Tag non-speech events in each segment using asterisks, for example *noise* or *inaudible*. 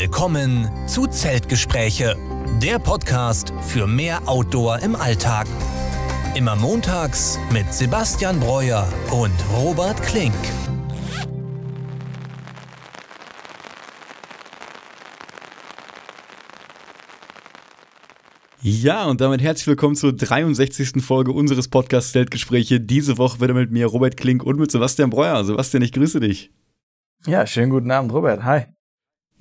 Willkommen zu Zeltgespräche, der Podcast für mehr Outdoor im Alltag. Immer montags mit Sebastian Breuer und Robert Klink. Ja, und damit herzlich willkommen zur 63. Folge unseres Podcasts Zeltgespräche. Diese Woche wieder mit mir Robert Klink und mit Sebastian Breuer. Sebastian, ich grüße dich. Ja, schönen guten Abend, Robert. Hi.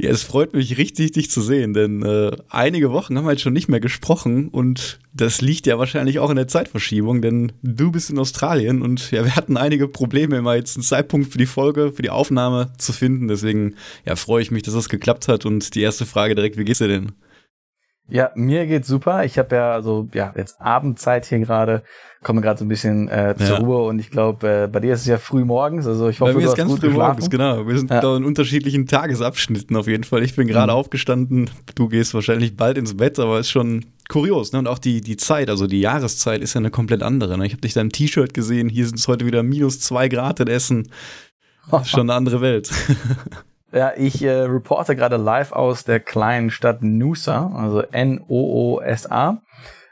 Ja, es freut mich richtig, dich zu sehen, denn äh, einige Wochen haben wir jetzt schon nicht mehr gesprochen und das liegt ja wahrscheinlich auch in der Zeitverschiebung, denn du bist in Australien und ja, wir hatten einige Probleme, immer jetzt einen Zeitpunkt für die Folge, für die Aufnahme zu finden. Deswegen ja, freue ich mich, dass das geklappt hat und die erste Frage direkt, wie geht's dir denn? Ja, mir geht's super. Ich habe ja so ja jetzt Abendzeit hier gerade, komme gerade so ein bisschen äh, zur ja. Ruhe und ich glaube, äh, bei dir ist es ja früh morgens. Also ich hoffe, bei mir du ist ganz früh geschlafen. morgens, genau. Wir sind ja. da in unterschiedlichen Tagesabschnitten auf jeden Fall. Ich bin gerade mhm. aufgestanden. Du gehst wahrscheinlich bald ins Bett, aber ist schon kurios. Ne? Und auch die die Zeit, also die Jahreszeit ist ja eine komplett andere. Ne? Ich habe dich da im T-Shirt gesehen. Hier sind es heute wieder minus zwei Grad in Essen. *laughs* schon eine andere Welt. *laughs* Ja, ich äh, reporte gerade live aus der kleinen Stadt Noosa, also N-O-O-S-A.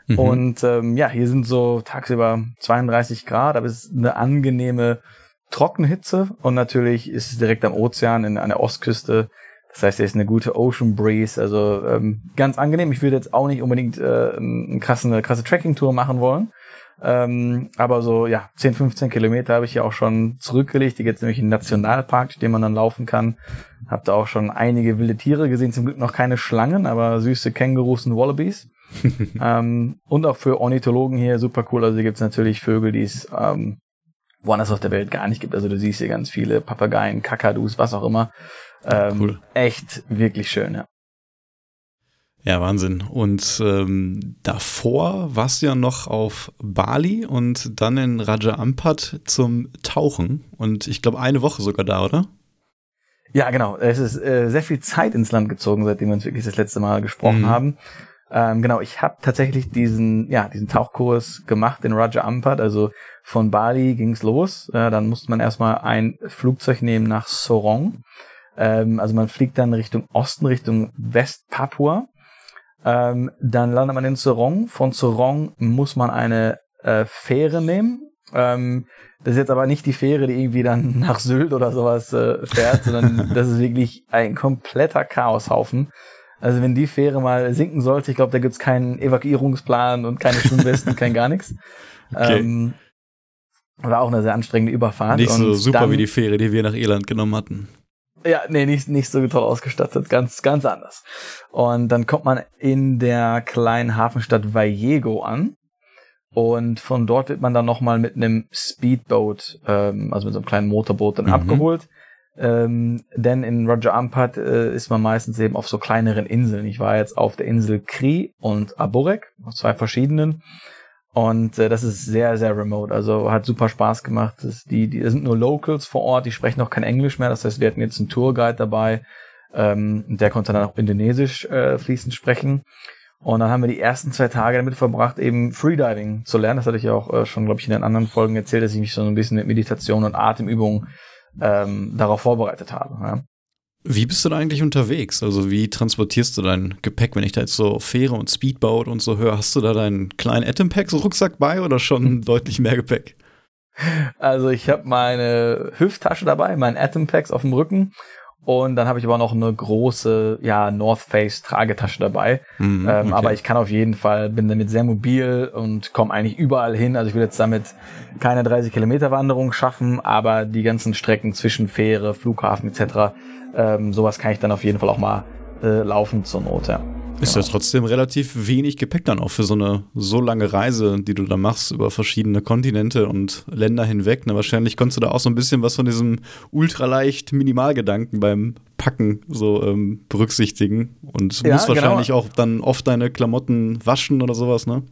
Mhm. Und ähm, ja, hier sind so tagsüber 32 Grad, aber es ist eine angenehme Trockenhitze und natürlich ist es direkt am Ozean in, an der Ostküste. Das heißt, hier ist eine gute Ocean Breeze, also ähm, ganz angenehm. Ich würde jetzt auch nicht unbedingt äh, eine krasse, eine krasse Tracking-Tour machen wollen, ähm, aber so, ja, 10, 15 Kilometer habe ich ja auch schon zurückgelegt. Hier gibt nämlich einen Nationalpark, den man dann laufen kann. Hab da auch schon einige wilde Tiere gesehen. Zum Glück noch keine Schlangen, aber süße Kängurus und Wallabies. *laughs* ähm, und auch für Ornithologen hier super cool. Also hier gibt's natürlich Vögel, die es ähm, woanders auf der Welt gar nicht gibt. Also du siehst hier ganz viele Papageien, Kakadus, was auch immer. Ähm, cool. Echt wirklich schön, ja. Ja, Wahnsinn. Und ähm, davor warst du ja noch auf Bali und dann in Raja Ampat zum Tauchen. Und ich glaube, eine Woche sogar da, oder? Ja, genau. Es ist äh, sehr viel Zeit ins Land gezogen, seitdem wir uns wirklich das letzte Mal gesprochen mhm. haben. Ähm, genau, ich habe tatsächlich diesen, ja, diesen Tauchkurs gemacht in Raja Ampat. Also von Bali ging's los. Äh, dann musste man erstmal ein Flugzeug nehmen nach Sorong. Ähm, also man fliegt dann Richtung Osten, Richtung West-Papua. Ähm, dann landet man in Sorong. Von Sorong muss man eine äh, Fähre nehmen. Ähm, das ist jetzt aber nicht die Fähre, die irgendwie dann *laughs* nach Sylt oder sowas äh, fährt, sondern *laughs* das ist wirklich ein kompletter Chaoshaufen. Also wenn die Fähre mal sinken sollte, ich glaube, da gibt's keinen Evakuierungsplan und keine Schwimmwesten, kein gar nichts. *laughs* Okay. Ähm, war auch eine sehr anstrengende Überfahrt. Nicht so super dann, wie die Fähre, die wir nach Irland genommen hatten. Ja, nee, nicht, nicht so toll ausgestattet, ganz, ganz anders. Und dann kommt man in der kleinen Hafenstadt Vallejo an. Und von dort wird man dann nochmal mit einem Speedboat, ähm, also mit so einem kleinen Motorboot dann mhm. abgeholt. Ähm, denn in Roger Ampat äh, ist man meistens eben auf so kleineren Inseln. Ich war jetzt auf der Insel Kri und Aburek, auf zwei verschiedenen. Und äh, das ist sehr, sehr remote. Also hat super Spaß gemacht. Das, die, die das sind nur Locals vor Ort, die sprechen noch kein Englisch mehr. Das heißt, wir hatten jetzt einen Tourguide dabei. Ähm, der konnte dann auch Indonesisch äh, fließend sprechen. Und dann haben wir die ersten zwei Tage damit verbracht, eben Freediving zu lernen. Das hatte ich ja auch äh, schon, glaube ich, in den anderen Folgen erzählt, dass ich mich so ein bisschen mit Meditation und Atemübungen ähm, darauf vorbereitet habe. Ja. Wie bist du da eigentlich unterwegs? Also wie transportierst du dein Gepäck, wenn ich da jetzt so Fähre und Speedboat und so höre? Hast du da deinen kleinen Atompack-Rucksack bei oder schon deutlich mehr Gepäck? Also ich habe meine Hüfttasche dabei, mein Atompacks auf dem Rücken und dann habe ich aber noch eine große, ja, North Face Tragetasche dabei. Ähm, okay. Aber ich kann auf jeden Fall, bin damit sehr mobil und komme eigentlich überall hin. Also ich will jetzt damit keine 30 Kilometer Wanderung schaffen, aber die ganzen Strecken zwischen Fähre, Flughafen etc ähm, sowas kann ich dann auf jeden Fall auch mal äh, laufen zur Not, ja. Ist genau. ja trotzdem relativ wenig Gepäck dann auch für so eine so lange Reise, die du da machst über verschiedene Kontinente und Länder hinweg. Ne? Wahrscheinlich konntest du da auch so ein bisschen was von diesem ultraleicht Minimalgedanken beim Packen so ähm, berücksichtigen und ja, musst genau. wahrscheinlich auch dann oft deine Klamotten waschen oder sowas, ne?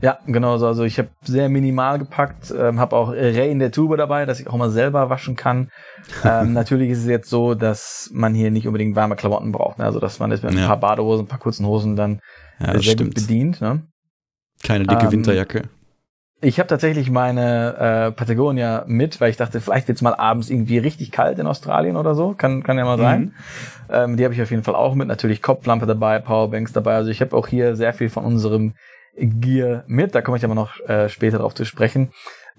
Ja, genau so. Also ich habe sehr minimal gepackt, ähm, habe auch Ray in der Tube dabei, dass ich auch mal selber waschen kann. *laughs* ähm, natürlich ist es jetzt so, dass man hier nicht unbedingt warme Klamotten braucht. Ne? Also dass man ist mit ja. ein paar Badehosen, ein paar kurzen Hosen dann ja, sehr stimmt. gut bedient. Ne? Keine dicke ähm, Winterjacke. ich habe tatsächlich meine äh, Patagonia mit, weil ich dachte, vielleicht wird's mal abends irgendwie richtig kalt in Australien oder so. Kann, kann ja mal sein. Mhm. Ähm, die habe ich auf jeden Fall auch mit. Natürlich Kopflampe dabei, Powerbanks dabei. Also ich habe auch hier sehr viel von unserem Gear mit. Da komme ich aber noch äh, später drauf zu sprechen.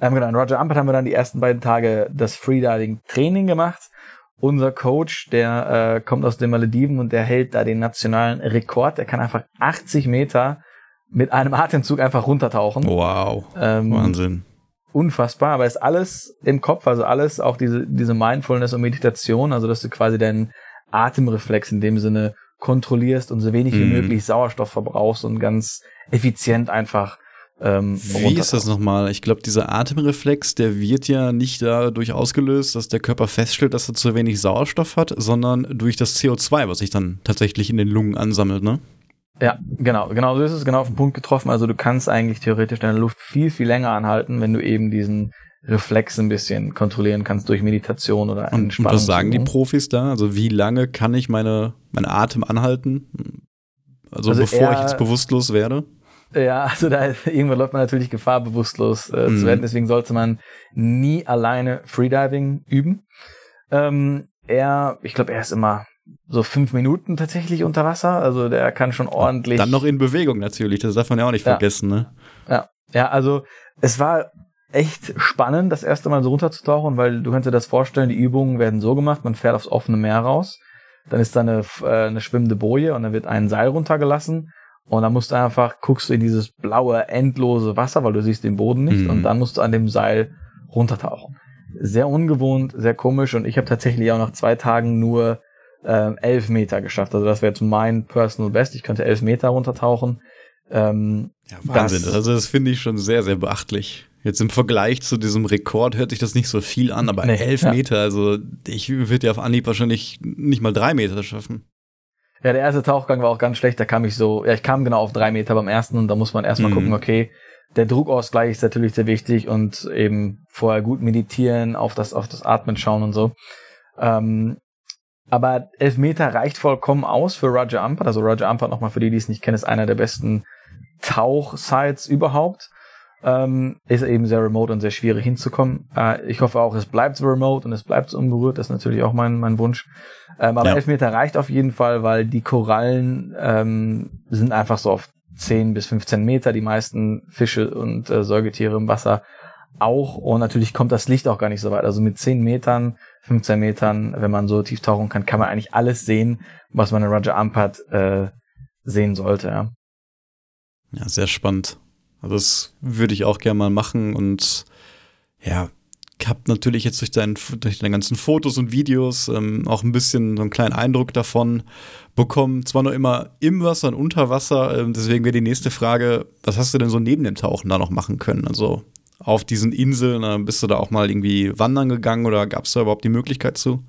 Ähm, genau, in Roger Ampert haben wir dann die ersten beiden Tage das Freediving-Training gemacht. Unser Coach, der äh, kommt aus den Malediven und der hält da den nationalen Rekord. Der kann einfach 80 Meter mit einem Atemzug einfach runtertauchen. Wow. Ähm, Wahnsinn. Unfassbar, aber ist alles im Kopf, also alles, auch diese, diese Mindfulness und Meditation, also dass du quasi deinen Atemreflex in dem Sinne kontrollierst und so wenig wie mhm. möglich Sauerstoff verbrauchst und ganz effizient einfach ähm, Wie ist das nochmal? Ich glaube, dieser Atemreflex, der wird ja nicht dadurch ausgelöst, dass der Körper feststellt, dass er zu wenig Sauerstoff hat, sondern durch das CO2, was sich dann tatsächlich in den Lungen ansammelt, ne? Ja, genau, genau so ist es genau auf den Punkt getroffen. Also du kannst eigentlich theoretisch deine Luft viel, viel länger anhalten, wenn du eben diesen Reflex ein bisschen kontrollieren kannst durch Meditation oder Entspannung. Und was sagen die Profis da? Also wie lange kann ich meine, meine Atem anhalten? Also, also bevor ich jetzt bewusstlos werde? Ja, also da *laughs* irgendwann läuft man natürlich Gefahr, bewusstlos äh, mhm. zu werden. Deswegen sollte man nie alleine Freediving üben. Ähm, er, ich glaube, er ist immer so fünf Minuten tatsächlich unter Wasser. Also der kann schon ordentlich. Dann noch in Bewegung natürlich, das darf man ja auch nicht ja. vergessen, ne? Ja, ja, also es war echt spannend, das erste Mal so runterzutauchen, weil du kannst dir das vorstellen, die Übungen werden so gemacht, man fährt aufs offene Meer raus, dann ist da eine, äh, eine schwimmende Boje und dann wird ein Seil runtergelassen und dann musst du einfach, guckst du in dieses blaue, endlose Wasser, weil du siehst den Boden nicht. Mhm. Und dann musst du an dem Seil runtertauchen. Sehr ungewohnt, sehr komisch. Und ich habe tatsächlich auch nach zwei Tagen nur äh, elf Meter geschafft. Also das wäre jetzt mein Personal Best. Ich könnte elf Meter runtertauchen. Ähm, ja, Wahnsinn. Das, also das finde ich schon sehr, sehr beachtlich. Jetzt im Vergleich zu diesem Rekord hört sich das nicht so viel an, aber nee, elf ja. Meter, also ich würde ja auf Anhieb wahrscheinlich nicht mal drei Meter schaffen. Ja, der erste Tauchgang war auch ganz schlecht. Da kam ich so, ja, ich kam genau auf drei Meter beim ersten und da muss man erstmal mhm. gucken, okay, der Druckausgleich ist natürlich sehr wichtig und eben vorher gut meditieren, auf das, auf das Atmen schauen und so. Ähm, aber elf Meter reicht vollkommen aus für Roger Ampert. Also Roger Ampert, nochmal für die, die es nicht kennen, ist einer der besten Tauchsites überhaupt. Ähm, ist eben sehr remote und sehr schwierig hinzukommen. Äh, ich hoffe auch, es bleibt so remote und es bleibt so unberührt. Das ist natürlich auch mein, mein Wunsch. Ähm, aber ja. elf Meter reicht auf jeden Fall, weil die Korallen ähm, sind einfach so auf 10 bis 15 Meter, die meisten Fische und äh, Säugetiere im Wasser auch. Und natürlich kommt das Licht auch gar nicht so weit. Also mit 10 Metern, 15 Metern, wenn man so tief tauchen kann, kann man eigentlich alles sehen, was man in Roger Ampert äh, sehen sollte. Ja. ja, sehr spannend. Also das würde ich auch gerne mal machen und ja, habe natürlich jetzt durch, dein, durch deine ganzen Fotos und Videos ähm, auch ein bisschen so einen kleinen Eindruck davon bekommen. Zwar noch immer im Wasser und unter Wasser, ähm, deswegen wäre die nächste Frage, was hast du denn so neben dem Tauchen da noch machen können? Also auf diesen Inseln, äh, bist du da auch mal irgendwie wandern gegangen oder gab es da überhaupt die Möglichkeit zu?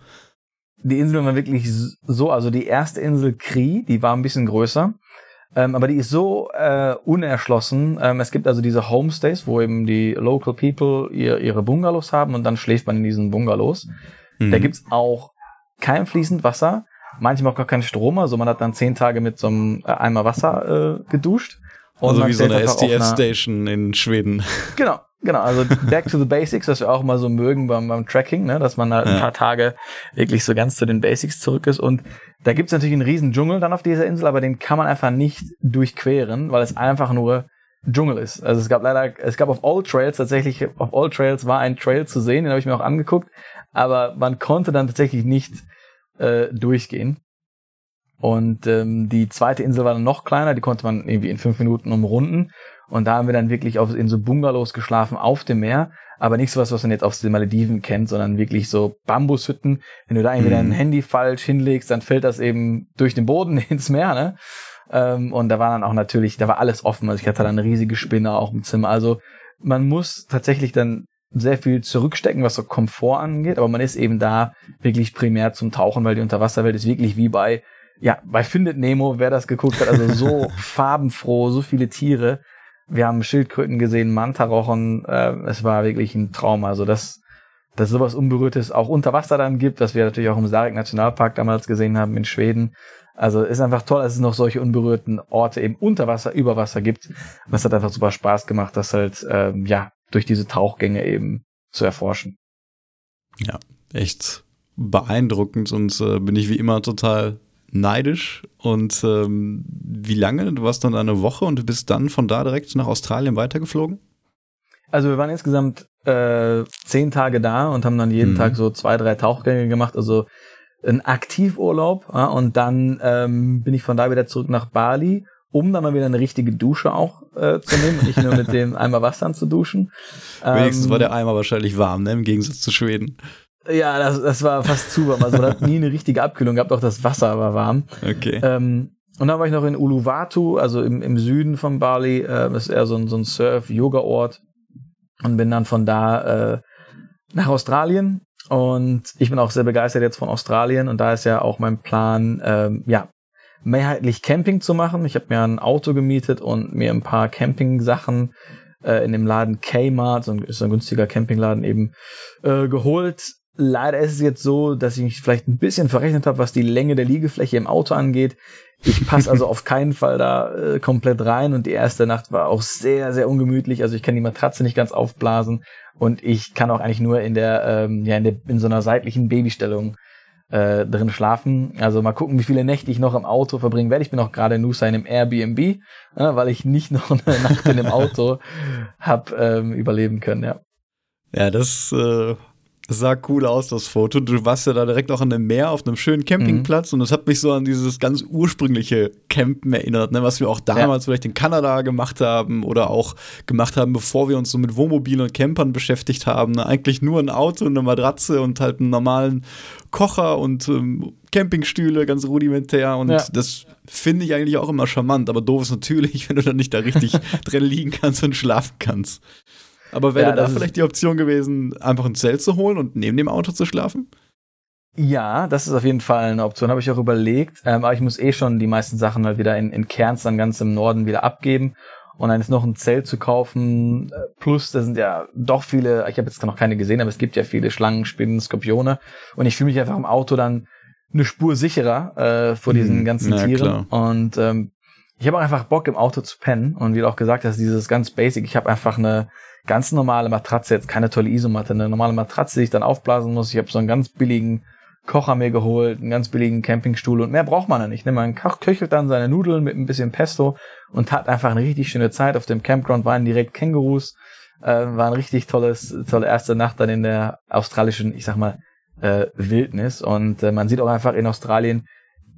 Die Inseln waren wirklich so, also die erste Insel Kri, die war ein bisschen größer. Ähm, aber die ist so äh, unerschlossen. Ähm, es gibt also diese Homestays, wo eben die Local People ihr, ihre Bungalows haben und dann schläft man in diesen Bungalows. Mhm. Da gibt's auch kein fließend Wasser, manchmal auch gar keinen Strom. Also man hat dann zehn Tage mit so einem äh, Eimer Wasser äh, geduscht. Und also wie so eine STS-Station in Schweden. *laughs* Genau, Genau, also back to the basics, was wir auch mal so mögen beim, beim Tracking, ne, dass man halt ja. ein paar Tage wirklich so ganz zu den Basics zurück ist. Und da gibt's natürlich einen riesen Dschungel dann auf dieser Insel, aber den kann man einfach nicht durchqueren, weil es einfach nur Dschungel ist. Also es gab leider, es gab auf All Trails tatsächlich, auf All Trails war ein Trail zu sehen, den habe ich mir auch angeguckt, aber man konnte dann tatsächlich nicht äh, durchgehen. Und ähm, die zweite Insel war dann noch kleiner, die konnte man irgendwie in fünf Minuten umrunden. Und da haben wir dann wirklich auf, in so Bungalows geschlafen auf dem Meer. Aber nicht so was, was man jetzt auf den Malediven kennt, sondern wirklich so Bambushütten. Wenn du da irgendwie mhm. dein Handy falsch hinlegst, dann fällt das eben durch den Boden *laughs* ins Meer, ne? Ähm, und da war dann auch natürlich, da war alles offen. Also ich hatte dann eine riesige Spinne auch im Zimmer. Also man muss tatsächlich dann sehr viel zurückstecken, was so Komfort angeht, aber man ist eben da wirklich primär zum Tauchen, weil die Unterwasserwelt ist wirklich wie bei, ja, bei Findet Nemo, wer das geguckt hat, also so *laughs* farbenfroh, so viele Tiere. Wir haben Schildkröten gesehen, Mantarochen. Äh, es war wirklich ein Traum. Also das, dass es sowas Unberührtes auch unter Wasser dann gibt, was wir natürlich auch im Sarek Nationalpark damals gesehen haben in Schweden. Also ist einfach toll, dass es noch solche unberührten Orte eben unter Wasser, über Wasser gibt. Und es hat einfach super Spaß gemacht, das halt ähm, ja durch diese Tauchgänge eben zu erforschen. Ja, echt beeindruckend und äh, bin ich wie immer total neidisch. Und ähm, wie lange? Du warst dann eine Woche und du bist dann von da direkt nach Australien weitergeflogen? Also wir waren insgesamt äh, zehn Tage da und haben dann jeden mhm. Tag so zwei, drei Tauchgänge gemacht. Also ein Aktivurlaub. Ja, und dann ähm, bin ich von da wieder zurück nach Bali, um dann mal wieder eine richtige Dusche auch äh, zu nehmen und nicht nur mit *laughs* dem Eimer Wasser zu duschen. Wenigstens ähm, war der Eimer wahrscheinlich warm, ne? im Gegensatz zu Schweden. Ja, das, das war fast zu warm. Also man hat nie eine richtige Abkühlung gehabt, auch das Wasser war warm. Okay. Ähm, und dann war ich noch in Uluwatu, also im, im Süden von Bali. Äh, das ist eher so ein, so ein Surf-Yoga-Ort. Und bin dann von da äh, nach Australien. Und ich bin auch sehr begeistert jetzt von Australien. Und da ist ja auch mein Plan, ähm, ja, mehrheitlich Camping zu machen. Ich habe mir ein Auto gemietet und mir ein paar Camping-Sachen äh, in dem Laden Kmart, so ein, ist ein günstiger Campingladen eben, äh, geholt. Leider ist es jetzt so, dass ich mich vielleicht ein bisschen verrechnet habe, was die Länge der Liegefläche im Auto angeht. Ich passe also auf keinen Fall da äh, komplett rein und die erste Nacht war auch sehr, sehr ungemütlich. Also ich kann die Matratze nicht ganz aufblasen und ich kann auch eigentlich nur in der, ähm, ja, in, der, in so einer seitlichen Babystellung äh, drin schlafen. Also mal gucken, wie viele Nächte ich noch im Auto verbringen werde. Ich bin auch gerade in Nusa in einem Airbnb, äh, weil ich nicht *laughs* noch eine Nacht in dem Auto hab ähm, überleben können, ja. Ja, das äh, das sah cool aus, das Foto. Du warst ja da direkt auch an dem Meer auf einem schönen Campingplatz mhm. und das hat mich so an dieses ganz ursprüngliche Campen erinnert, ne, was wir auch damals ja. vielleicht in Kanada gemacht haben oder auch gemacht haben, bevor wir uns so mit Wohnmobilen und Campern beschäftigt haben. Ne? Eigentlich nur ein Auto, eine Matratze und halt einen normalen Kocher und ähm, Campingstühle, ganz rudimentär und ja. das finde ich eigentlich auch immer charmant, aber doof ist natürlich, *laughs* wenn du dann nicht da richtig *laughs* drin liegen kannst und schlafen kannst. Aber wäre ja, da vielleicht die Option gewesen, einfach ein Zelt zu holen und neben dem Auto zu schlafen? Ja, das ist auf jeden Fall eine Option, habe ich auch überlegt. Ähm, aber ich muss eh schon die meisten Sachen halt wieder in, in Kerns dann ganz im Norden wieder abgeben. Und dann ist noch ein Zelt zu kaufen. Äh, plus, da sind ja doch viele, ich habe jetzt noch keine gesehen, aber es gibt ja viele Schlangen, Spinnen, Skorpione. Und ich fühle mich einfach im Auto dann eine Spur sicherer äh, vor diesen hm, ganzen Na, Tieren. Klar. Und ähm, ich habe auch einfach Bock im Auto zu pennen. Und wie du auch gesagt hast, dieses ganz basic, ich habe einfach eine ganz normale Matratze, jetzt keine tolle Isomatte, eine normale Matratze, die ich dann aufblasen muss. Ich habe so einen ganz billigen Kocher mir geholt, einen ganz billigen Campingstuhl und mehr braucht man ja nicht. Ne? Man köchelt dann seine Nudeln mit ein bisschen Pesto und hat einfach eine richtig schöne Zeit. Auf dem Campground waren direkt Kängurus, äh, war ein richtig tolles, tolle erste Nacht dann in der australischen, ich sag mal, äh, Wildnis. Und äh, man sieht auch einfach in Australien,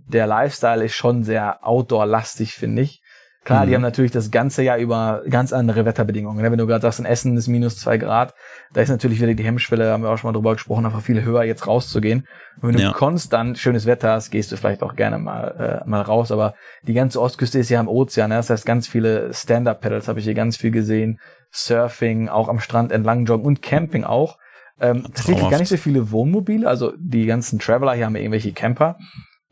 der Lifestyle ist schon sehr outdoor-lastig, finde ich. Klar, mhm. die haben natürlich das ganze Jahr über ganz andere Wetterbedingungen. Ne? Wenn du gerade sagst, in Essen ist minus zwei Grad, da ist natürlich wieder die Hemmschwelle, haben wir auch schon mal drüber gesprochen, einfach viel höher, jetzt rauszugehen. Und wenn du ja. konstant schönes Wetter hast, gehst du vielleicht auch gerne mal, äh, mal raus. Aber die ganze Ostküste ist ja am Ozean. Ne? Das heißt, ganz viele Stand-Up-Pedals habe ich hier ganz viel gesehen. Surfing, auch am Strand entlang joggen und Camping auch. Ähm, tatsächlich gar nicht so viele Wohnmobile. Also die ganzen Traveler hier haben ja irgendwelche Camper.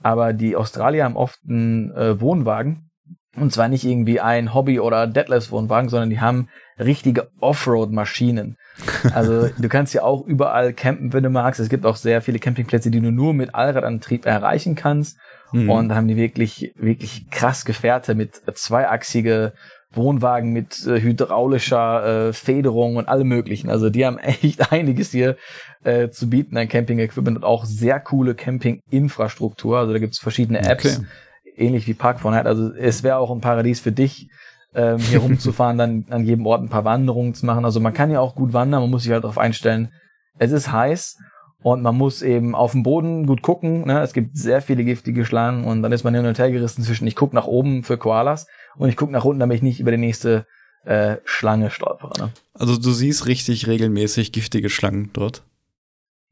Aber die Australier haben oft einen äh, Wohnwagen und zwar nicht irgendwie ein Hobby- oder Deadlifts-Wohnwagen, sondern die haben richtige Offroad-Maschinen. Also *laughs* du kannst ja auch überall campen, wenn du magst. Es gibt auch sehr viele Campingplätze, die du nur mit Allradantrieb erreichen kannst. Mhm. Und da haben die wirklich, wirklich krass Gefährte mit zweiachsige Wohnwagen mit äh, hydraulischer äh, Federung und allem möglichen. Also die haben *laughs* echt einiges hier äh, zu bieten an Camping-Equipment und auch sehr coole Camping-Infrastruktur. Also da gibt's verschiedene Apps. Okay ähnlich wie Park Fortnite. Also es wäre auch ein Paradies für dich, ähm, hier rumzufahren, *laughs* dann an jedem Ort ein paar Wanderungen zu machen. Also man kann ja auch gut wandern, man muss sich halt darauf einstellen. Es ist heiß und man muss eben auf dem Boden gut gucken. Ne? Es gibt sehr viele giftige Schlangen und dann ist man hin und her gerissen zwischen ich gucke nach oben für Koalas und ich gucke nach unten, damit ich nicht über die nächste äh, Schlange stolpere. Ne? Also du siehst richtig regelmäßig giftige Schlangen dort?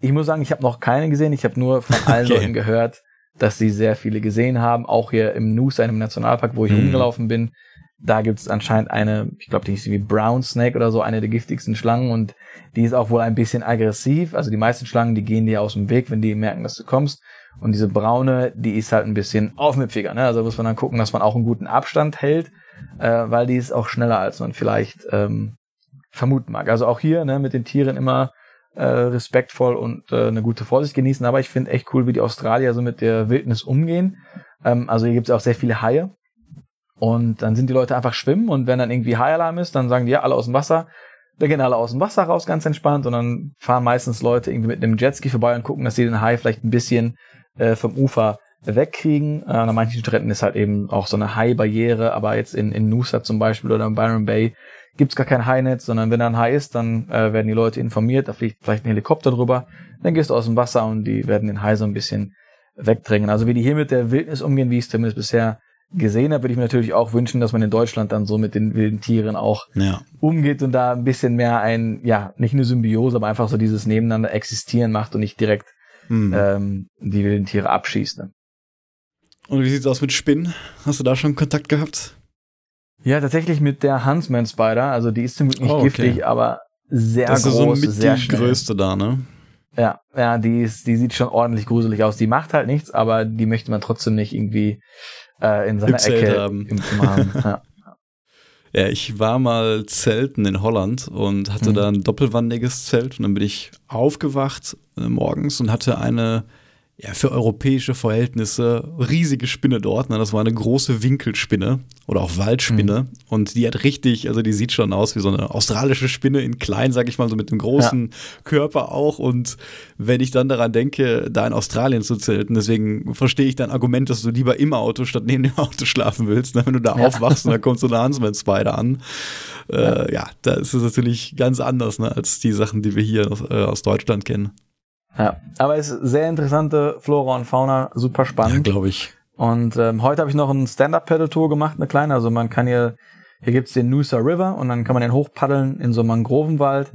Ich muss sagen, ich habe noch keine gesehen. Ich habe nur von allen *laughs* okay. Leuten gehört, dass sie sehr viele gesehen haben. Auch hier im Noosa, einem Nationalpark, wo ich mhm. rumgelaufen bin, da gibt es anscheinend eine, ich glaube, die ist wie Brown Snake oder so, eine der giftigsten Schlangen und die ist auch wohl ein bisschen aggressiv. Also die meisten Schlangen, die gehen dir aus dem Weg, wenn die merken, dass du kommst. Und diese braune, die ist halt ein bisschen aufmüpfiger. Ne? Also muss man dann gucken, dass man auch einen guten Abstand hält, äh, weil die ist auch schneller, als man vielleicht ähm, vermuten mag. Also auch hier ne, mit den Tieren immer äh, respektvoll und äh, eine gute Vorsicht genießen. Aber ich finde echt cool, wie die Australier so mit der Wildnis umgehen. Ähm, also hier gibt es auch sehr viele Haie. Und dann sind die Leute einfach schwimmen und wenn dann irgendwie High-Alarm ist, dann sagen die ja alle aus dem Wasser. Da gehen alle aus dem Wasser raus, ganz entspannt. Und dann fahren meistens Leute irgendwie mit einem Jetski vorbei und gucken, dass sie den Hai vielleicht ein bisschen äh, vom Ufer wegkriegen. Äh, an manchen Stränden ist halt eben auch so eine Hai-Barriere, aber jetzt in, in Noosa zum Beispiel oder in Byron Bay gibt's gar kein Hainetz, sondern wenn da ein Hai ist, dann äh, werden die Leute informiert, da fliegt vielleicht ein Helikopter drüber, dann gehst du aus dem Wasser und die werden den Hai so ein bisschen wegdrängen. Also wie die hier mit der Wildnis umgehen, wie ich es zumindest bisher gesehen habe, würde ich mir natürlich auch wünschen, dass man in Deutschland dann so mit den wilden Tieren auch Ja. umgeht und da ein bisschen mehr ein, ja, nicht eine Symbiose, aber einfach so dieses Nebeneinander existieren macht und nicht direkt Hm. ähm, die wilden Tiere abschießt. Ne? Und wie sieht's aus mit Spinnen? Hast du da schon Kontakt gehabt? Ja, tatsächlich mit der Huntsman Spider, also die ist zum Glück nicht Oh, okay. giftig, aber sehr das ist so groß, mit sehr die schnell. größte da, ne? Ja, ja, die ist, die sieht schon ordentlich gruselig aus. Die macht halt nichts, aber die möchte man trotzdem nicht irgendwie äh, in seiner Im Zelt Ecke haben. im Zimmer haben. *laughs* Ja. Ja, ich war mal zelten in Holland und hatte Mhm. da ein doppelwandiges Zelt und dann bin ich aufgewacht äh, morgens und hatte eine ja, für europäische Verhältnisse riesige Spinne dort. Ne? Das war eine große Winkelspinne oder auch Waldspinne. Und die hat richtig, also die sieht schon aus wie so eine australische Spinne in klein, sag ich mal, so mit einem großen Körper auch. Und wenn ich dann daran denke, da in Australien zu zelten, deswegen verstehe ich dein Argument, dass du lieber im Auto statt neben dem Auto schlafen willst. Ne? Wenn du da Ja. aufwachst und da kommt so eine Huntsman Spider an. Äh, ja. da ist es natürlich ganz anders ne, als die Sachen, die wir hier aus, äh, aus Deutschland kennen. Ja. Aber es ist sehr interessante Flora und Fauna, super Ja, spannend. glaube ich. Und ähm, heute habe ich noch eine Stand-Up-Pedal-Tour gemacht, eine kleine. Also man kann hier, hier gibt's den Noosa River und dann kann man den hochpaddeln in so einem Mangrovenwald.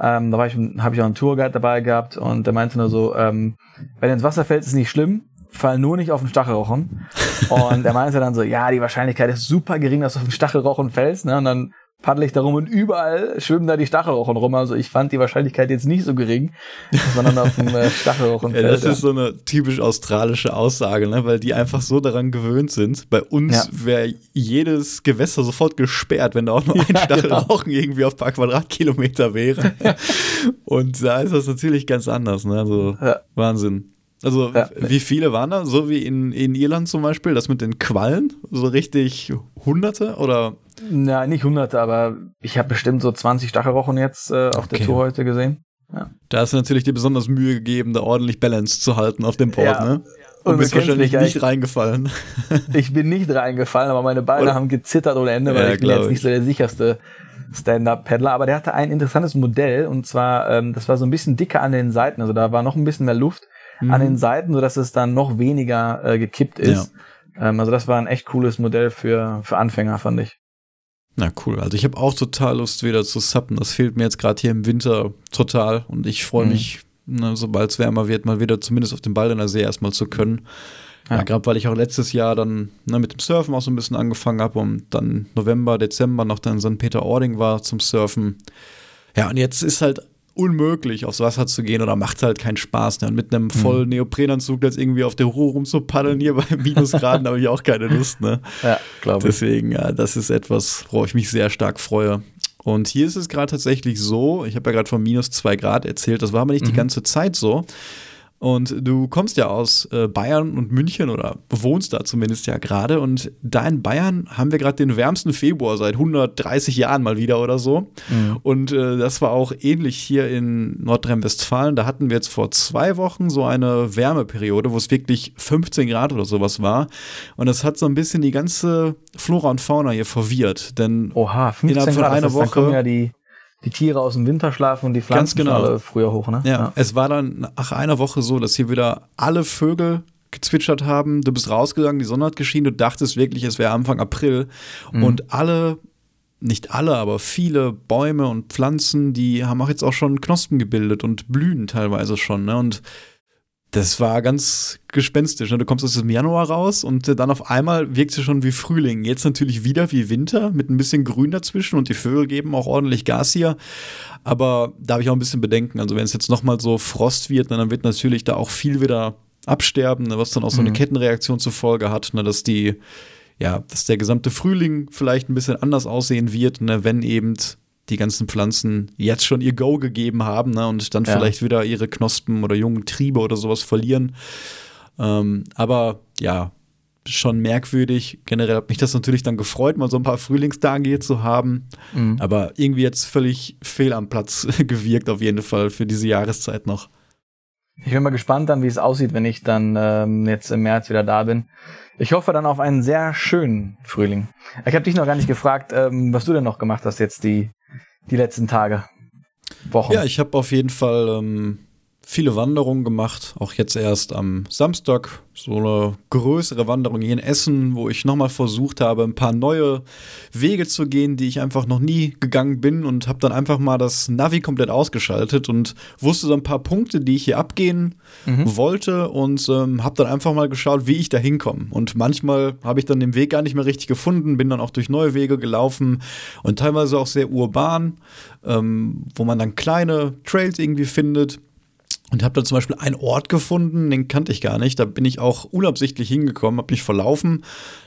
Ähm, da war ich, habe ich auch einen Tourguide dabei gehabt und der meinte nur so, ähm, wenn du ins Wasser fällst, ist nicht schlimm, fall nur nicht auf den Stachelrochen. *laughs* und er meinte dann so, ja, die Wahrscheinlichkeit ist super gering, dass du auf den Stachelrochen fällst. Ne? Und dann paddel ich da rum und überall schwimmen da die Stachelrochen rum. Also ich fand die Wahrscheinlichkeit jetzt nicht so gering, dass man dann auf dem äh, Stachelrochen Ja, fällt. das ist so eine typisch australische Aussage, ne? weil die einfach so daran gewöhnt sind. Bei uns Ja. wäre jedes Gewässer sofort gesperrt, wenn da auch nur *laughs* ein Ja, Stachelrauchen irgendwie auf ein paar Quadratkilometer wäre. *laughs* Und da ist das natürlich ganz anders. Ne? Also Ja. Wahnsinn. Also Ja. wie viele waren da? So wie in, in Irland zum Beispiel, das mit den Quallen? So richtig Hunderte oder? Na, nicht hunderte, aber ich habe bestimmt so 20 Stachelrochen jetzt äh, auf der Okay. Tour heute gesehen. Da hast du natürlich dir besonders Mühe gegeben, da ordentlich Balance zu halten auf dem Port, Ja. ne? Und Und bist wahrscheinlich ja, nicht ich- reingefallen. *laughs* Ich bin nicht reingefallen, aber meine Beine Oder- haben gezittert ohne Ende, weil Ja, ich bin jetzt ich. nicht so der sicherste Stand-Up-Paddler. Aber der hatte ein interessantes Modell und zwar, ähm, das war so ein bisschen dicker an den Seiten. Also da war noch ein bisschen mehr Luft Mhm. an den Seiten, sodass es dann noch weniger äh, gekippt ist. Ähm, also das war ein echt cooles Modell für, für Anfänger, fand ich. Na cool. Also ich habe auch total Lust wieder zu suppen. Das fehlt mir jetzt gerade hier im Winter total. Und ich freue Mhm. mich, ne, sobald es wärmer wird, mal wieder zumindest auf dem Baldener See erstmal zu können. Ja, Ja. gerade weil ich auch letztes Jahr dann ne, mit dem Surfen auch so ein bisschen angefangen habe und dann November, Dezember noch dann in St. Peter-Ording war zum Surfen. Ja, und jetzt ist halt unmöglich, aufs Wasser zu gehen oder macht halt keinen Spaß. Ne? Und mit einem vollen Neoprenanzug jetzt irgendwie auf der Ruhe rumzupaddeln hier bei *laughs* Minusgraden habe ich auch keine Lust, ne? Ja, glaube ich. Deswegen, ja, das ist etwas, worauf ich mich sehr stark freue. Und hier ist es gerade tatsächlich so, ich habe ja gerade von minus zwei Grad erzählt, das war aber nicht die Mhm. ganze Zeit so. Und du kommst ja aus äh, Bayern und München oder wohnst da zumindest ja gerade. Und da in Bayern haben wir gerade den wärmsten Februar seit 130 Jahren mal wieder oder so. Mhm. Und äh, das war auch ähnlich hier in Nordrhein-Westfalen. Da hatten wir jetzt vor zwei Wochen so eine Wärmeperiode, wo es wirklich 15 Grad oder sowas war. Und das hat so ein bisschen die ganze Flora und Fauna hier verwirrt. Denn Oha, 15 Innerhalb von Grad, einer Woche- ja die, die Tiere aus dem Winterschlaf und die Pflanzen genau. alle früher hoch, ne? Ja, es war dann nach einer Woche so, dass hier wieder alle Vögel gezwitschert haben. Du bist rausgegangen, die Sonne hat geschienen, du dachtest wirklich, es wäre Anfang April. Mhm. Und alle, nicht alle, aber viele Bäume und Pflanzen, die haben auch jetzt auch schon Knospen gebildet und blühen teilweise schon. Ne? Und das war ganz gespenstisch. Ne? Du kommst aus dem Januar raus und äh, dann auf einmal wirkt es schon wie Frühling. Jetzt natürlich wieder wie Winter mit ein bisschen Grün dazwischen und die Vögel geben auch ordentlich Gas hier. Aber da habe ich auch ein bisschen Bedenken. Also wenn es jetzt nochmal so Frost wird, ne, dann wird natürlich da auch viel wieder absterben, ne, was dann auch so eine Mhm. Kettenreaktion zur Folge hat, ne, dass die, ja, dass der gesamte Frühling vielleicht ein bisschen anders aussehen wird, ne, wenn eben die ganzen Pflanzen jetzt schon ihr Go gegeben haben ne, und dann ja. vielleicht wieder ihre Knospen oder jungen Triebe oder sowas verlieren. Ähm, aber ja, schon merkwürdig. Generell hat mich das natürlich dann gefreut, mal so ein paar Frühlingstage zu haben. Mhm. Aber irgendwie jetzt völlig fehl am Platz *laughs* gewirkt, auf jeden Fall für diese Jahreszeit noch. Ich bin mal gespannt dann, wie es aussieht, wenn ich dann ähm, jetzt im März wieder da bin. Ich hoffe dann auf einen sehr schönen Frühling. Ich habe dich noch gar nicht gefragt, ähm, was du denn noch gemacht hast jetzt die, die letzten Tage, Wochen. Ja, ich habe auf jeden Fall ähm, viele Wanderungen gemacht, auch jetzt erst am Samstag so eine größere Wanderung hier in Essen, wo ich nochmal versucht habe, ein paar neue Wege zu gehen, die ich einfach noch nie gegangen bin und habe dann einfach mal das Navi komplett ausgeschaltet und wusste so ein paar Punkte, die ich hier abgehen mhm. wollte und ähm, habe dann einfach mal geschaut, wie ich da hinkomme. Und manchmal habe ich dann den Weg gar nicht mehr richtig gefunden, bin dann auch durch neue Wege gelaufen und teilweise auch sehr urban, ähm, wo man dann kleine Trails irgendwie findet. Und habe da zum Beispiel einen Ort gefunden, den kannte ich gar nicht. Da bin ich auch unabsichtlich hingekommen, habe mich verlaufen.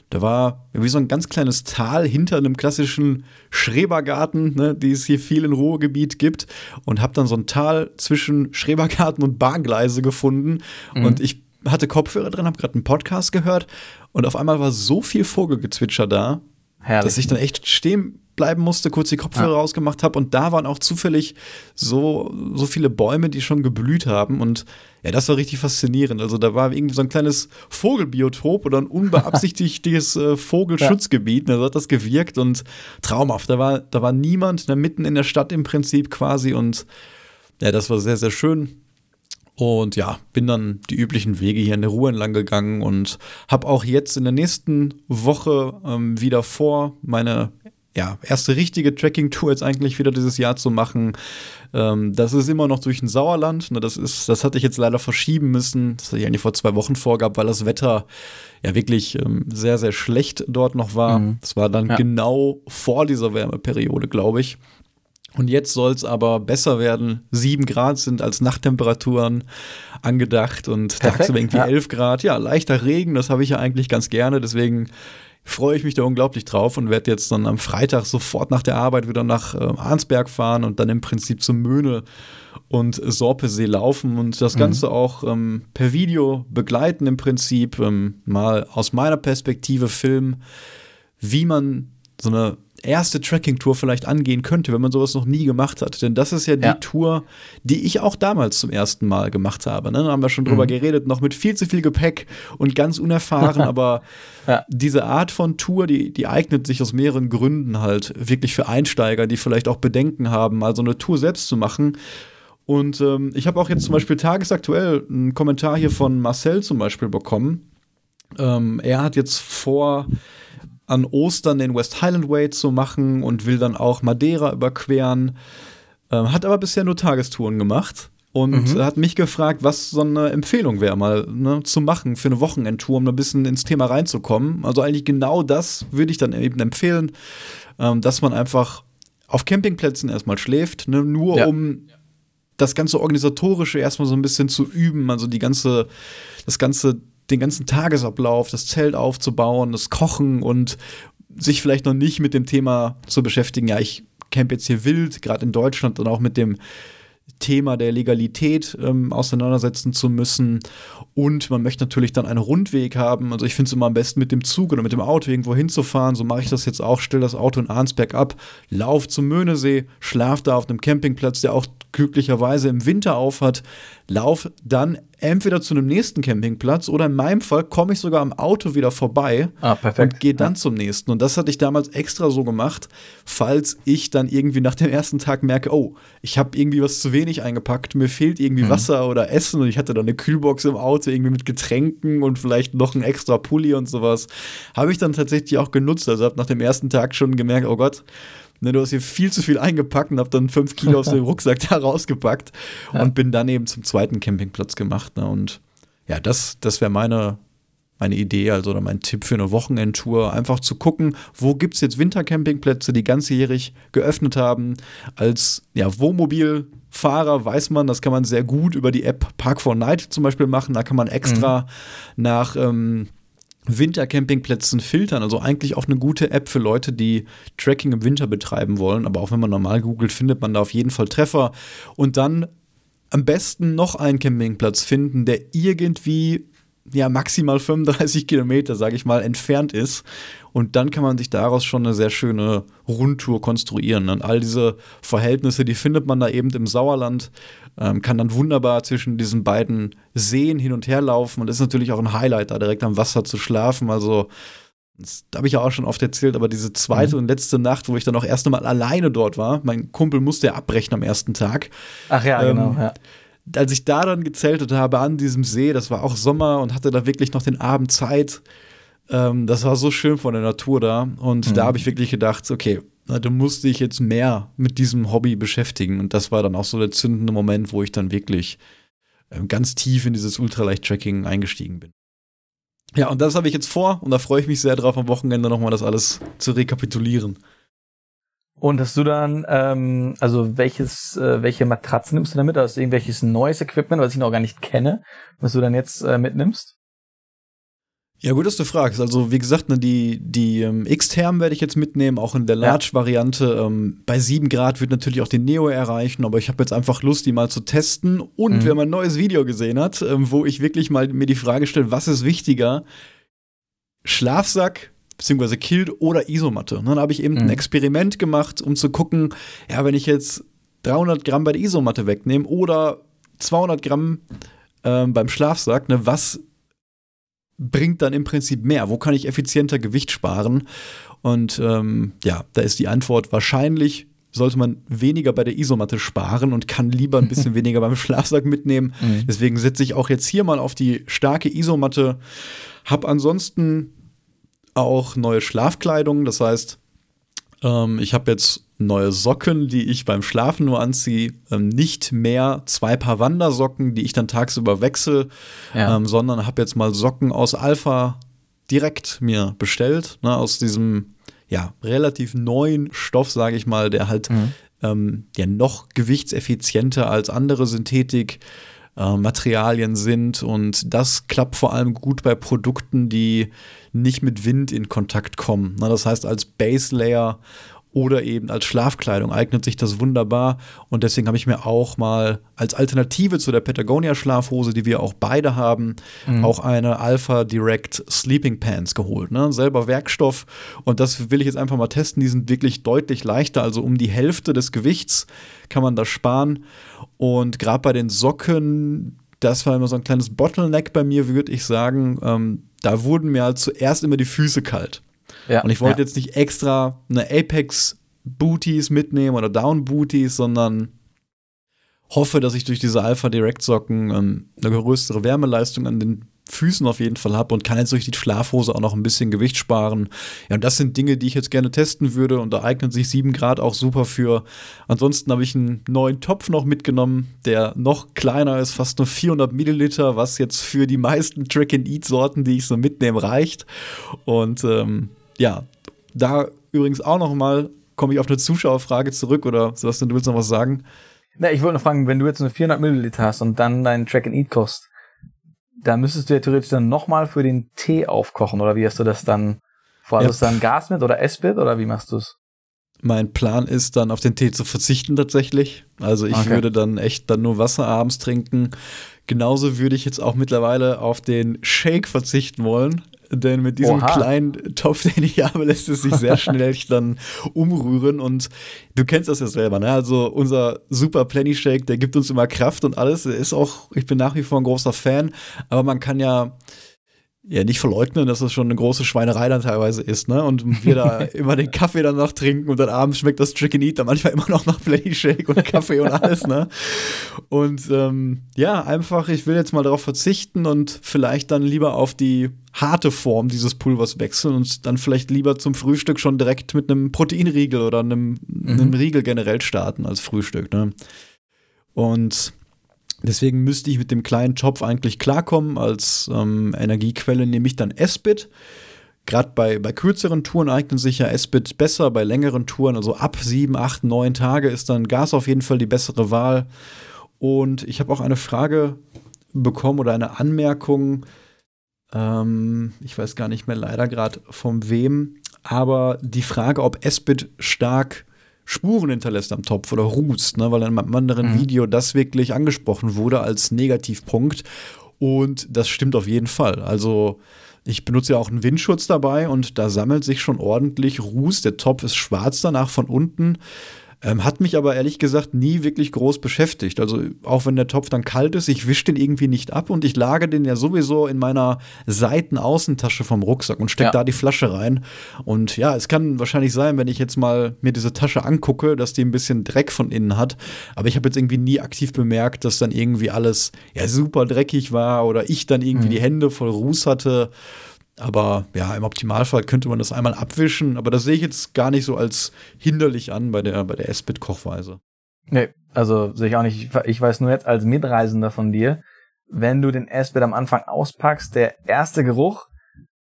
Da war wie so ein ganz kleines Tal hinter einem klassischen Schrebergarten, ne, die es hier viel in Ruhrgebiet gibt. Und habe dann so ein Tal zwischen Schrebergarten und Bahngleise gefunden. Mhm. Und ich hatte Kopfhörer drin, habe gerade einen Podcast gehört. Und auf einmal war so viel Vogelgezwitscher da, Herrlich. dass ich dann echt stehen bleiben musste, kurz die Kopfhörer ja. rausgemacht habe und da waren auch zufällig so, so viele Bäume, die schon geblüht haben und ja, das war richtig faszinierend. Also da war irgendwie so ein kleines Vogelbiotop oder ein unbeabsichtigtes *laughs* äh, Vogelschutzgebiet. Ja. Da hat das gewirkt und traumhaft. Da war, da war niemand, ne, mitten in der Stadt im Prinzip quasi und ja, das war sehr, sehr schön. Und ja, bin dann die üblichen Wege hier in der Ruhe entlang gegangen und habe auch jetzt in der nächsten Woche ähm, wieder vor, meine ja, erste richtige Tracking-Tour jetzt eigentlich wieder dieses Jahr zu machen. Ähm, das ist immer noch durch ein Sauerland. Ne, das, ist, das hatte ich jetzt leider verschieben müssen. Das hatte ich eigentlich vor zwei Wochen vorgab, weil das Wetter ja wirklich ähm, sehr, sehr schlecht dort noch war. Mhm. Das war dann ja. genau vor dieser Wärmeperiode, glaube ich. Und jetzt soll es aber besser werden. Sieben Grad sind als Nachttemperaturen angedacht und tagsüber irgendwie ja. elf Grad. Ja, leichter Regen, das habe ich ja eigentlich ganz gerne. Deswegen freue ich mich da unglaublich drauf und werde jetzt dann am Freitag sofort nach der Arbeit wieder nach äh, Arnsberg fahren und dann im Prinzip zum Möhne und Sorpesee laufen und das mhm. Ganze auch ähm, per Video begleiten im Prinzip, ähm, mal aus meiner Perspektive filmen, wie man so eine erste Tracking-Tour vielleicht angehen könnte, wenn man sowas noch nie gemacht hat. Denn das ist ja die ja. Tour, die ich auch damals zum ersten Mal gemacht habe. Ne? Da haben wir schon drüber mhm. geredet, noch mit viel zu viel Gepäck und ganz unerfahren, *laughs* aber ja. diese Art von Tour, die, die eignet sich aus mehreren Gründen halt wirklich für Einsteiger, die vielleicht auch Bedenken haben, mal so eine Tour selbst zu machen. Und ähm, ich habe auch jetzt zum Beispiel tagesaktuell einen Kommentar hier von Marcel zum Beispiel bekommen. Ähm, er hat jetzt vor, an Ostern den West Highland Way zu machen und will dann auch Madeira überqueren. Ähm, hat aber bisher nur Tagestouren gemacht und mhm. hat mich gefragt, was so eine Empfehlung wäre, mal ne, zu machen für eine Wochenendtour, um ein bisschen ins Thema reinzukommen. Also eigentlich genau das würde ich dann eben empfehlen, ähm, dass man einfach auf Campingplätzen erstmal schläft, ne, nur ja. um das ganze organisatorische erstmal so ein bisschen zu üben, also die ganze, das ganze den ganzen Tagesablauf, das Zelt aufzubauen, das Kochen und sich vielleicht noch nicht mit dem Thema zu beschäftigen, ja, ich camp jetzt hier wild, gerade in Deutschland und auch mit dem Thema der Legalität ähm, auseinandersetzen zu müssen. Und man möchte natürlich dann einen Rundweg haben. Also ich finde es immer am besten mit dem Zug oder mit dem Auto irgendwo hinzufahren. So mache ich das jetzt auch. Stell das Auto in Arnsberg ab, lauf zum Möhnesee, schlaf da auf einem Campingplatz, der auch glücklicherweise im Winter aufhat, lauf dann entweder zu einem nächsten Campingplatz oder in meinem Fall komme ich sogar am Auto wieder vorbei ah, und gehe dann ja. zum nächsten. Und das hatte ich damals extra so gemacht, falls ich dann irgendwie nach dem ersten Tag merke, oh, ich habe irgendwie was zu wenig eingepackt, mir fehlt irgendwie mhm. Wasser oder Essen und ich hatte dann eine Kühlbox im Auto irgendwie mit Getränken und vielleicht noch ein extra Pulli und sowas. Habe ich dann tatsächlich auch genutzt. Also habe nach dem ersten Tag schon gemerkt, oh Gott, Ne, du hast hier viel zu viel eingepackt und hab dann fünf Kilo aus dem *laughs* Rucksack da rausgepackt ja. und bin dann eben zum zweiten Campingplatz gemacht. Ne, und ja, das, das wäre meine, meine Idee, also oder mein Tipp für eine Wochenendtour, einfach zu gucken, wo gibt es jetzt Wintercampingplätze, die ganzjährig geöffnet haben. Als ja, Wohnmobilfahrer weiß man, das kann man sehr gut über die App Park for Night zum Beispiel machen. Da kann man extra mhm. nach ähm, Wintercampingplätzen filtern. Also eigentlich auch eine gute App für Leute, die Tracking im Winter betreiben wollen. Aber auch wenn man normal googelt, findet man da auf jeden Fall Treffer. Und dann am besten noch einen Campingplatz finden, der irgendwie ja maximal 35 Kilometer, sage ich mal, entfernt ist. Und dann kann man sich daraus schon eine sehr schöne Rundtour konstruieren. Und all diese Verhältnisse, die findet man da eben im Sauerland, ähm, kann dann wunderbar zwischen diesen beiden Seen hin und her laufen. Und ist natürlich auch ein Highlight, da direkt am Wasser zu schlafen. Also das habe ich ja auch schon oft erzählt, aber diese zweite mhm. und letzte Nacht, wo ich dann auch erst einmal alleine dort war, mein Kumpel musste ja abbrechen am ersten Tag. Ach ja, ähm, genau, ja als ich da dann gezeltet habe an diesem See, das war auch Sommer und hatte da wirklich noch den Abend Zeit. Ähm, das war so schön von der Natur da. Und mhm. da habe ich wirklich gedacht, okay, du musst dich jetzt mehr mit diesem Hobby beschäftigen. Und das war dann auch so der zündende Moment, wo ich dann wirklich äh, ganz tief in dieses Ultraleicht-Tracking eingestiegen bin. Ja, und das habe ich jetzt vor und da freue ich mich sehr drauf, am Wochenende nochmal das alles zu rekapitulieren. Und hast du dann, ähm, also welches, äh, welche Matratzen nimmst du damit? Also irgendwelches neues Equipment, was ich noch gar nicht kenne, was du dann jetzt äh, mitnimmst? Ja, gut, dass du fragst. Also, wie gesagt, ne, die, die ähm, X-Term werde ich jetzt mitnehmen, auch in der Large-Variante. Ähm, bei 7 Grad wird natürlich auch den Neo erreichen, aber ich habe jetzt einfach Lust, die mal zu testen. Und mhm. wer mein neues Video gesehen hat, ähm, wo ich wirklich mal mir die Frage stelle, was ist wichtiger? Schlafsack beziehungsweise Kilt oder Isomatte. Und dann habe ich eben mhm. ein Experiment gemacht, um zu gucken, ja, wenn ich jetzt 300 Gramm bei der Isomatte wegnehme oder 200 Gramm ähm, beim Schlafsack, ne, was bringt dann im Prinzip mehr? Wo kann ich effizienter Gewicht sparen? Und ähm, ja, da ist die Antwort wahrscheinlich sollte man weniger bei der Isomatte sparen und kann lieber ein bisschen *laughs* weniger beim Schlafsack mitnehmen. Mhm. Deswegen setze ich auch jetzt hier mal auf die starke Isomatte. Hab ansonsten auch neue Schlafkleidung. Das heißt, ähm, ich habe jetzt neue Socken, die ich beim Schlafen nur anziehe. Ähm, nicht mehr zwei Paar Wandersocken, die ich dann tagsüber wechsle, ja. ähm, sondern habe jetzt mal Socken aus Alpha direkt mir bestellt. Ne, aus diesem ja, relativ neuen Stoff, sage ich mal, der halt mhm. ähm, ja noch gewichtseffizienter als andere Synthetik. Äh, Materialien sind und das klappt vor allem gut bei Produkten, die nicht mit Wind in Kontakt kommen. Das heißt, als Base Layer oder eben als Schlafkleidung eignet sich das wunderbar. Und deswegen habe ich mir auch mal als Alternative zu der Patagonia Schlafhose, die wir auch beide haben, mhm. auch eine Alpha Direct Sleeping Pants geholt. Ne? Selber Werkstoff. Und das will ich jetzt einfach mal testen. Die sind wirklich deutlich leichter. Also um die Hälfte des Gewichts kann man das sparen. Und gerade bei den Socken, das war immer so ein kleines Bottleneck bei mir, würde ich sagen. Ähm, da wurden mir halt zuerst immer die Füße kalt. Ja, und ich wollte ja. jetzt nicht extra eine Apex Booties mitnehmen oder Down Booties, sondern hoffe, dass ich durch diese Alpha Direct Socken ähm, eine größere Wärmeleistung an den Füßen auf jeden Fall habe und kann jetzt durch die Schlafhose auch noch ein bisschen Gewicht sparen. Ja, und das sind Dinge, die ich jetzt gerne testen würde und da eignet sich 7 Grad auch super für. Ansonsten habe ich einen neuen Topf noch mitgenommen, der noch kleiner ist, fast nur 400 Milliliter, was jetzt für die meisten Track-and-Eat-Sorten, die ich so mitnehme, reicht. Und ähm, ja, da übrigens auch noch mal komme ich auf eine Zuschauerfrage zurück oder Sebastian, du willst noch was sagen? Na, ich wollte noch fragen, wenn du jetzt nur 400 Milliliter hast und dann deinen Track-and-Eat kostet, da müsstest du ja theoretisch dann nochmal für den Tee aufkochen oder wie hast du das dann vor? Hast ja. du dann Gas mit oder Essbit oder wie machst du es? Mein Plan ist dann auf den Tee zu verzichten tatsächlich. Also ich okay. würde dann echt dann nur Wasser abends trinken. Genauso würde ich jetzt auch mittlerweile auf den Shake verzichten wollen. Denn mit diesem Oha. kleinen Topf, den ich habe, lässt es sich sehr *laughs* schnell dann umrühren. Und du kennst das ja selber, ne? Also unser Super Plenty Shake, der gibt uns immer Kraft und alles. Der ist auch, ich bin nach wie vor ein großer Fan. Aber man kann ja ja nicht verleugnen, dass das schon eine große Schweinerei dann teilweise ist, ne? Und wir da *laughs* immer den Kaffee dann noch trinken und dann abends schmeckt das Chicken Eat dann manchmal immer noch nach Plenty Shake und Kaffee und alles, ne? Und ähm, ja, einfach, ich will jetzt mal darauf verzichten und vielleicht dann lieber auf die harte Form dieses Pulvers wechseln und dann vielleicht lieber zum Frühstück schon direkt mit einem Proteinriegel oder einem, mhm. einem Riegel generell starten als Frühstück, ne? Und Deswegen müsste ich mit dem kleinen Topf eigentlich klarkommen. Als ähm, Energiequelle nehme ich dann S-Bit. Gerade bei, bei kürzeren Touren eignen sich ja S-Bit besser, bei längeren Touren, also ab sieben, acht, neun Tage ist dann Gas auf jeden Fall die bessere Wahl. Und ich habe auch eine Frage bekommen oder eine Anmerkung. Ähm, ich weiß gar nicht mehr leider gerade von wem. Aber die Frage, ob Esbit stark Spuren hinterlässt am Topf oder rußt, ne, weil in einem anderen mhm. Video das wirklich angesprochen wurde als Negativpunkt. Und das stimmt auf jeden Fall. Also ich benutze ja auch einen Windschutz dabei und da sammelt sich schon ordentlich Ruß. Der Topf ist schwarz danach von unten. Ähm, hat mich aber ehrlich gesagt nie wirklich groß beschäftigt. Also auch wenn der Topf dann kalt ist, ich wische den irgendwie nicht ab und ich lage den ja sowieso in meiner Seitenaußentasche vom Rucksack und stecke ja. da die Flasche rein. Und ja, es kann wahrscheinlich sein, wenn ich jetzt mal mir diese Tasche angucke, dass die ein bisschen Dreck von innen hat. Aber ich habe jetzt irgendwie nie aktiv bemerkt, dass dann irgendwie alles ja super dreckig war oder ich dann irgendwie mhm. die Hände voll Ruß hatte. Aber ja, im Optimalfall könnte man das einmal abwischen, aber das sehe ich jetzt gar nicht so als hinderlich an bei der, bei der S-Bit-Kochweise. Nee, also sehe ich auch nicht. Ich weiß nur jetzt als Mitreisender von dir, wenn du den S-Bit am Anfang auspackst, der erste Geruch,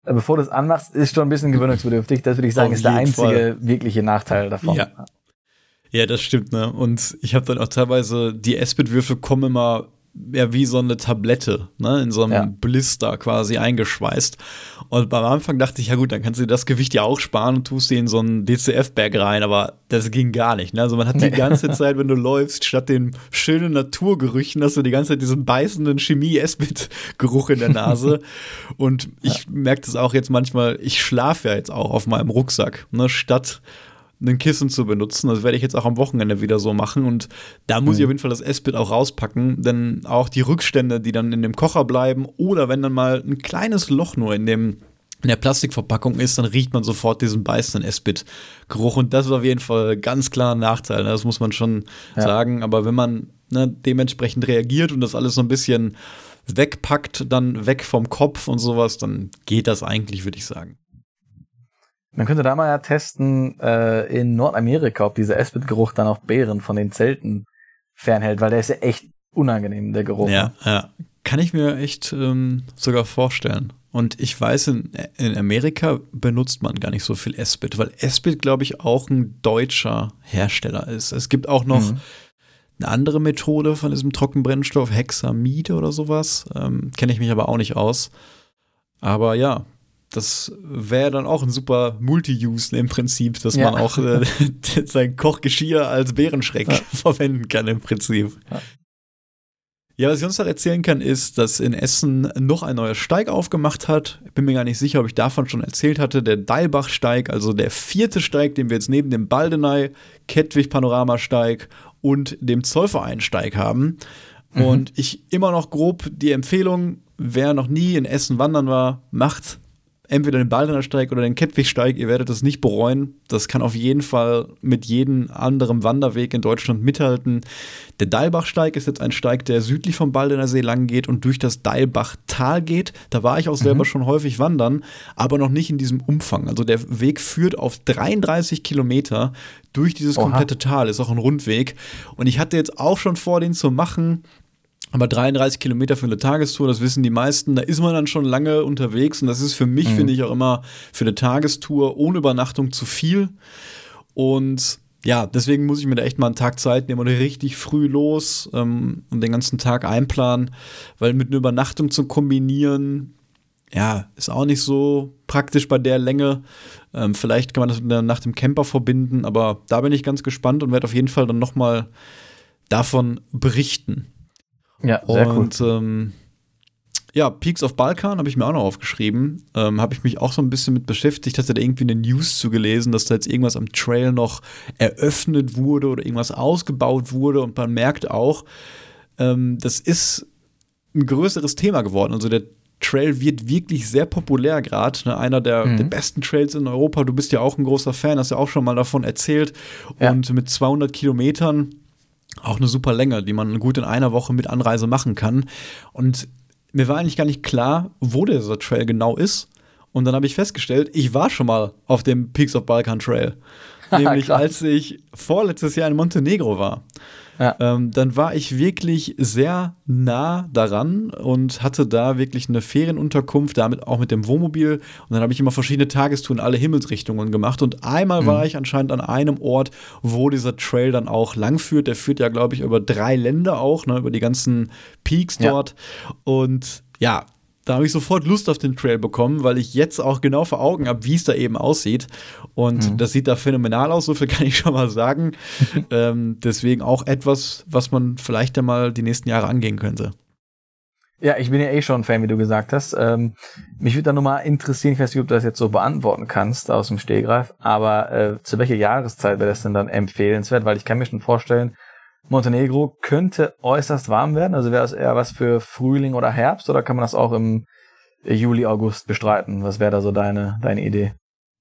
äh, bevor du es anmachst, ist schon ein bisschen gewöhnungsbedürftig. Das würde ich sagen, Auf ist der einzige Fall. wirkliche Nachteil davon. Ja. Ja, das stimmt, ne? Und ich habe dann auch teilweise, die S-Bit-Würfel kommen immer ja wie so eine Tablette, ne, in so einem ja. Blister quasi eingeschweißt. Und beim Anfang dachte ich, ja gut, dann kannst du das Gewicht ja auch sparen und tust sie in so einen DCF-Bag rein, aber das ging gar nicht. Ne? Also man hat die ganze *laughs* Zeit, wenn du läufst, statt den schönen Naturgerüchen, hast du die ganze Zeit diesen beißenden Chemie-Esbit-Geruch in der Nase. *laughs* und ich ja. merke das auch jetzt manchmal, ich schlafe ja jetzt auch auf meinem Rucksack, ne, statt ein Kissen zu benutzen. Das werde ich jetzt auch am Wochenende wieder so machen. Und da muss mhm. ich auf jeden Fall das Essbit auch rauspacken, denn auch die Rückstände, die dann in dem Kocher bleiben, oder wenn dann mal ein kleines Loch nur in dem in der Plastikverpackung ist, dann riecht man sofort diesen beißenden Esbit-Geruch. Und das ist auf jeden Fall ganz klar ein Nachteil. Ne? Das muss man schon ja. sagen. Aber wenn man ne, dementsprechend reagiert und das alles so ein bisschen wegpackt, dann weg vom Kopf und sowas, dann geht das eigentlich, würde ich sagen. Man könnte da mal ja testen äh, in Nordamerika, ob dieser Esbit-Geruch dann auch Beeren von den Zelten fernhält, weil der ist ja echt unangenehm, der Geruch. Ja, ja. Kann ich mir echt ähm, sogar vorstellen. Und ich weiß, in, in Amerika benutzt man gar nicht so viel Esbit, weil Esbit, glaube ich, auch ein deutscher Hersteller ist. Es gibt auch noch mhm. eine andere Methode von diesem Trockenbrennstoff, Hexamide oder sowas. Ähm, Kenne ich mich aber auch nicht aus. Aber ja, das wäre dann auch ein super Multi-Use im Prinzip, dass ja. man auch äh, *laughs* sein Kochgeschirr als Bärenschreck ja. *laughs* verwenden kann im Prinzip. Ja. ja. was ich uns noch erzählen kann, ist, dass in Essen noch ein neuer Steig aufgemacht hat. Ich bin mir gar nicht sicher, ob ich davon schon erzählt hatte. Der Deilbach-Steig, also der vierte Steig, den wir jetzt neben dem Baldeney, Kettwig-Panoramasteig und dem Zollverein-Steig haben. Mhm. Und ich immer noch grob die Empfehlung, wer noch nie in Essen wandern war, macht entweder den Baldrinersteig oder den Kettwigsteig, ihr werdet es nicht bereuen. Das kann auf jeden Fall mit jedem anderen Wanderweg in Deutschland mithalten. Der Deilbachsteig ist jetzt ein Steig, der südlich vom Baldiner See lang geht und durch das Deilbachtal geht. Da war ich auch selber mhm. schon häufig wandern, aber noch nicht in diesem Umfang. Also der Weg führt auf 33 Kilometer durch dieses Oha. komplette Tal, ist auch ein Rundweg. Und ich hatte jetzt auch schon vor, den zu machen. Aber 33 Kilometer für eine Tagestour, das wissen die meisten, da ist man dann schon lange unterwegs und das ist für mich, mhm. finde ich, auch immer für eine Tagestour ohne Übernachtung zu viel. Und ja, deswegen muss ich mir da echt mal einen Tag Zeit nehmen und richtig früh los ähm, und den ganzen Tag einplanen, weil mit einer Übernachtung zu kombinieren, ja, ist auch nicht so praktisch bei der Länge. Ähm, vielleicht kann man das mit einer Nacht im Camper verbinden, aber da bin ich ganz gespannt und werde auf jeden Fall dann nochmal davon berichten. Ja, sehr und, cool. Ähm, ja, Peaks of Balkan habe ich mir auch noch aufgeschrieben. Ähm, habe ich mich auch so ein bisschen mit beschäftigt. Hatte da irgendwie eine News zugelesen, dass da jetzt irgendwas am Trail noch eröffnet wurde oder irgendwas ausgebaut wurde. Und man merkt auch, ähm, das ist ein größeres Thema geworden. Also der Trail wird wirklich sehr populär gerade. Ne? Einer der, mhm. der, besten Trails in Europa. Du bist ja auch ein großer Fan, hast ja auch schon mal davon erzählt. Ja. Und mit 200 Kilometern auch eine super Länge, die man gut in einer Woche mit Anreise machen kann. Und mir war eigentlich gar nicht klar, wo dieser Trail genau ist. Und dann habe ich festgestellt, ich war schon mal auf dem Peaks of Balkan Trail. *laughs* Nämlich als ich vorletztes Jahr in Montenegro war. Ja. Ähm, dann war ich wirklich sehr nah daran und hatte da wirklich eine Ferienunterkunft, damit auch mit dem Wohnmobil. Und dann habe ich immer verschiedene Tagestouren in alle Himmelsrichtungen gemacht. Und einmal mhm. war ich anscheinend an einem Ort, wo dieser Trail dann auch lang führt. Der führt ja, glaube ich, über drei Länder auch, ne, über die ganzen Peaks dort. Ja. Und ja, da habe ich sofort Lust auf den Trail bekommen, weil ich jetzt auch genau vor Augen habe, wie es da eben aussieht. Und mhm. das sieht da phänomenal aus, so viel kann ich schon mal sagen. *laughs* ähm, deswegen auch etwas, was man vielleicht einmal die nächsten Jahre angehen könnte. Ja, ich bin ja eh schon Fan, wie du gesagt hast. Ähm, mich würde da nochmal interessieren, ich weiß nicht, ob du das jetzt so beantworten kannst aus dem Stehgreif, aber äh, zu welcher Jahreszeit wäre das denn dann empfehlenswert? Weil ich kann mir schon vorstellen, Montenegro könnte äußerst warm werden. Also wäre es eher was für Frühling oder Herbst oder kann man das auch im Juli, August bestreiten? Was wäre da so deine, deine Idee?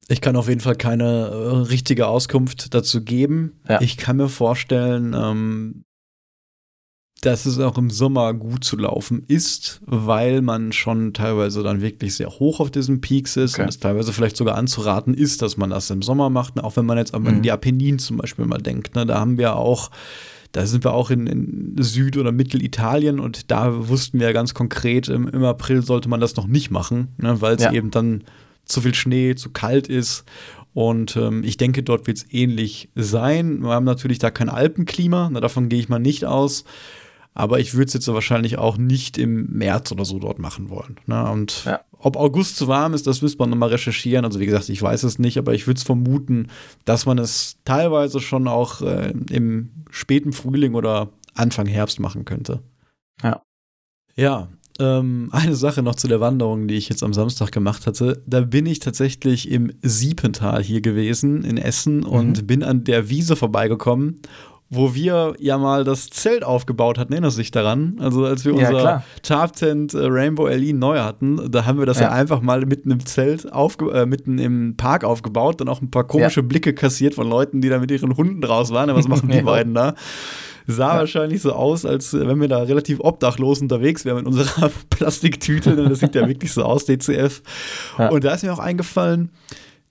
Ich kann auf jeden Fall keine äh, richtige Auskunft dazu geben. Ja. Ich kann mir vorstellen, ähm, dass es auch im Sommer gut zu laufen ist, weil man schon teilweise dann wirklich sehr hoch auf diesen Peaks ist okay. und es teilweise vielleicht sogar anzuraten ist, dass man das im Sommer macht, auch wenn man jetzt mhm. an die Apenninen zum Beispiel mal denkt. Ne? Da haben wir auch da sind wir auch in, in Süd- oder Mittelitalien und da wussten wir ganz konkret, im, im April sollte man das noch nicht machen, ne, weil es ja. eben dann zu viel Schnee, zu kalt ist. Und ähm, ich denke, dort wird es ähnlich sein. Wir haben natürlich da kein Alpenklima, na, davon gehe ich mal nicht aus. Aber ich würde es jetzt wahrscheinlich auch nicht im März oder so dort machen wollen. Ne? Und ja. ob August zu warm ist, das müsste man nochmal recherchieren. Also wie gesagt, ich weiß es nicht, aber ich würde es vermuten, dass man es teilweise schon auch äh, im späten Frühling oder Anfang Herbst machen könnte. Ja. Ja, ähm, eine Sache noch zu der Wanderung, die ich jetzt am Samstag gemacht hatte. Da bin ich tatsächlich im Siepental hier gewesen in Essen mhm. und bin an der Wiese vorbeigekommen wo wir ja mal das Zelt aufgebaut hatten, erinnerst du dich daran? Also als wir unser ja, Tarptent äh, Rainbow LE neu hatten, da haben wir das ja, ja einfach mal mitten im Zelt, aufge äh, mitten im Park aufgebaut, dann auch ein paar komische ja. Blicke kassiert von Leuten, die da mit ihren Hunden draus waren. Was machen die *laughs* beiden da? Sah wahrscheinlich so aus, als wenn wir da relativ obdachlos unterwegs wären mit unserer *laughs* Plastiktüte. Das sieht ja wirklich so aus, DCF. Und da ist mir auch eingefallen,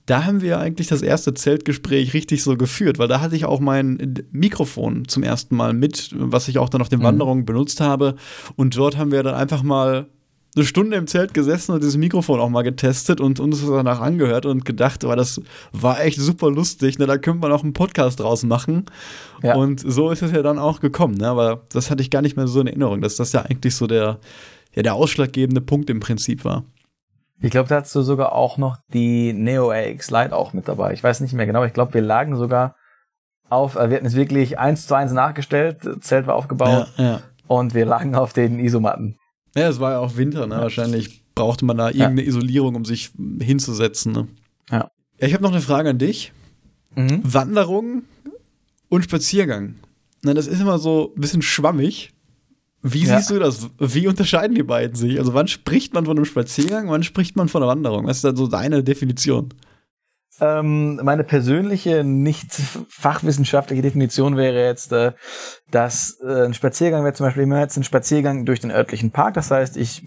da haben wir eigentlich das erste Zeltgespräch richtig so geführt, weil da hatte ich auch mein Mikrofon zum ersten Mal mit, was ich auch dann auf den mhm. Wanderungen benutzt habe. Und dort haben wir dann einfach mal eine Stunde im Zelt gesessen und dieses Mikrofon auch mal getestet und uns danach angehört und gedacht, aber das war echt super lustig, ne? da könnte man auch einen Podcast draus machen. Ja. Und so ist es ja dann auch gekommen, ne? aber das hatte ich gar nicht mehr so in Erinnerung, dass das ja eigentlich so der, ja, der ausschlaggebende Punkt im Prinzip war. Ich glaube, da hast du sogar auch noch die Neo AX Lite auch mit dabei. Ich weiß nicht mehr genau. Ich glaube, wir lagen sogar auf, äh, wir hatten es wirklich eins zu eins nachgestellt, Zelt war aufgebaut ja, ja. und wir lagen auf den Isomatten. Ja, es war ja auch Winter, ne? Ja. Wahrscheinlich brauchte man da irgendeine Isolierung, um sich hinzusetzen. Ne? Ja. ja. Ich habe noch eine Frage an dich. Mhm. Wanderung und Spaziergang. Na, das ist immer so ein bisschen schwammig. Wie ja. siehst du das? Wie unterscheiden die beiden sich? Also wann spricht man von einem Spaziergang, wann spricht man von einer Wanderung? Was ist dann so deine Definition? Ähm, meine persönliche, nicht fachwissenschaftliche Definition wäre jetzt, äh, dass äh, ein Spaziergang wäre zum Beispiel immer jetzt ein Spaziergang durch den örtlichen Park. Das heißt, ich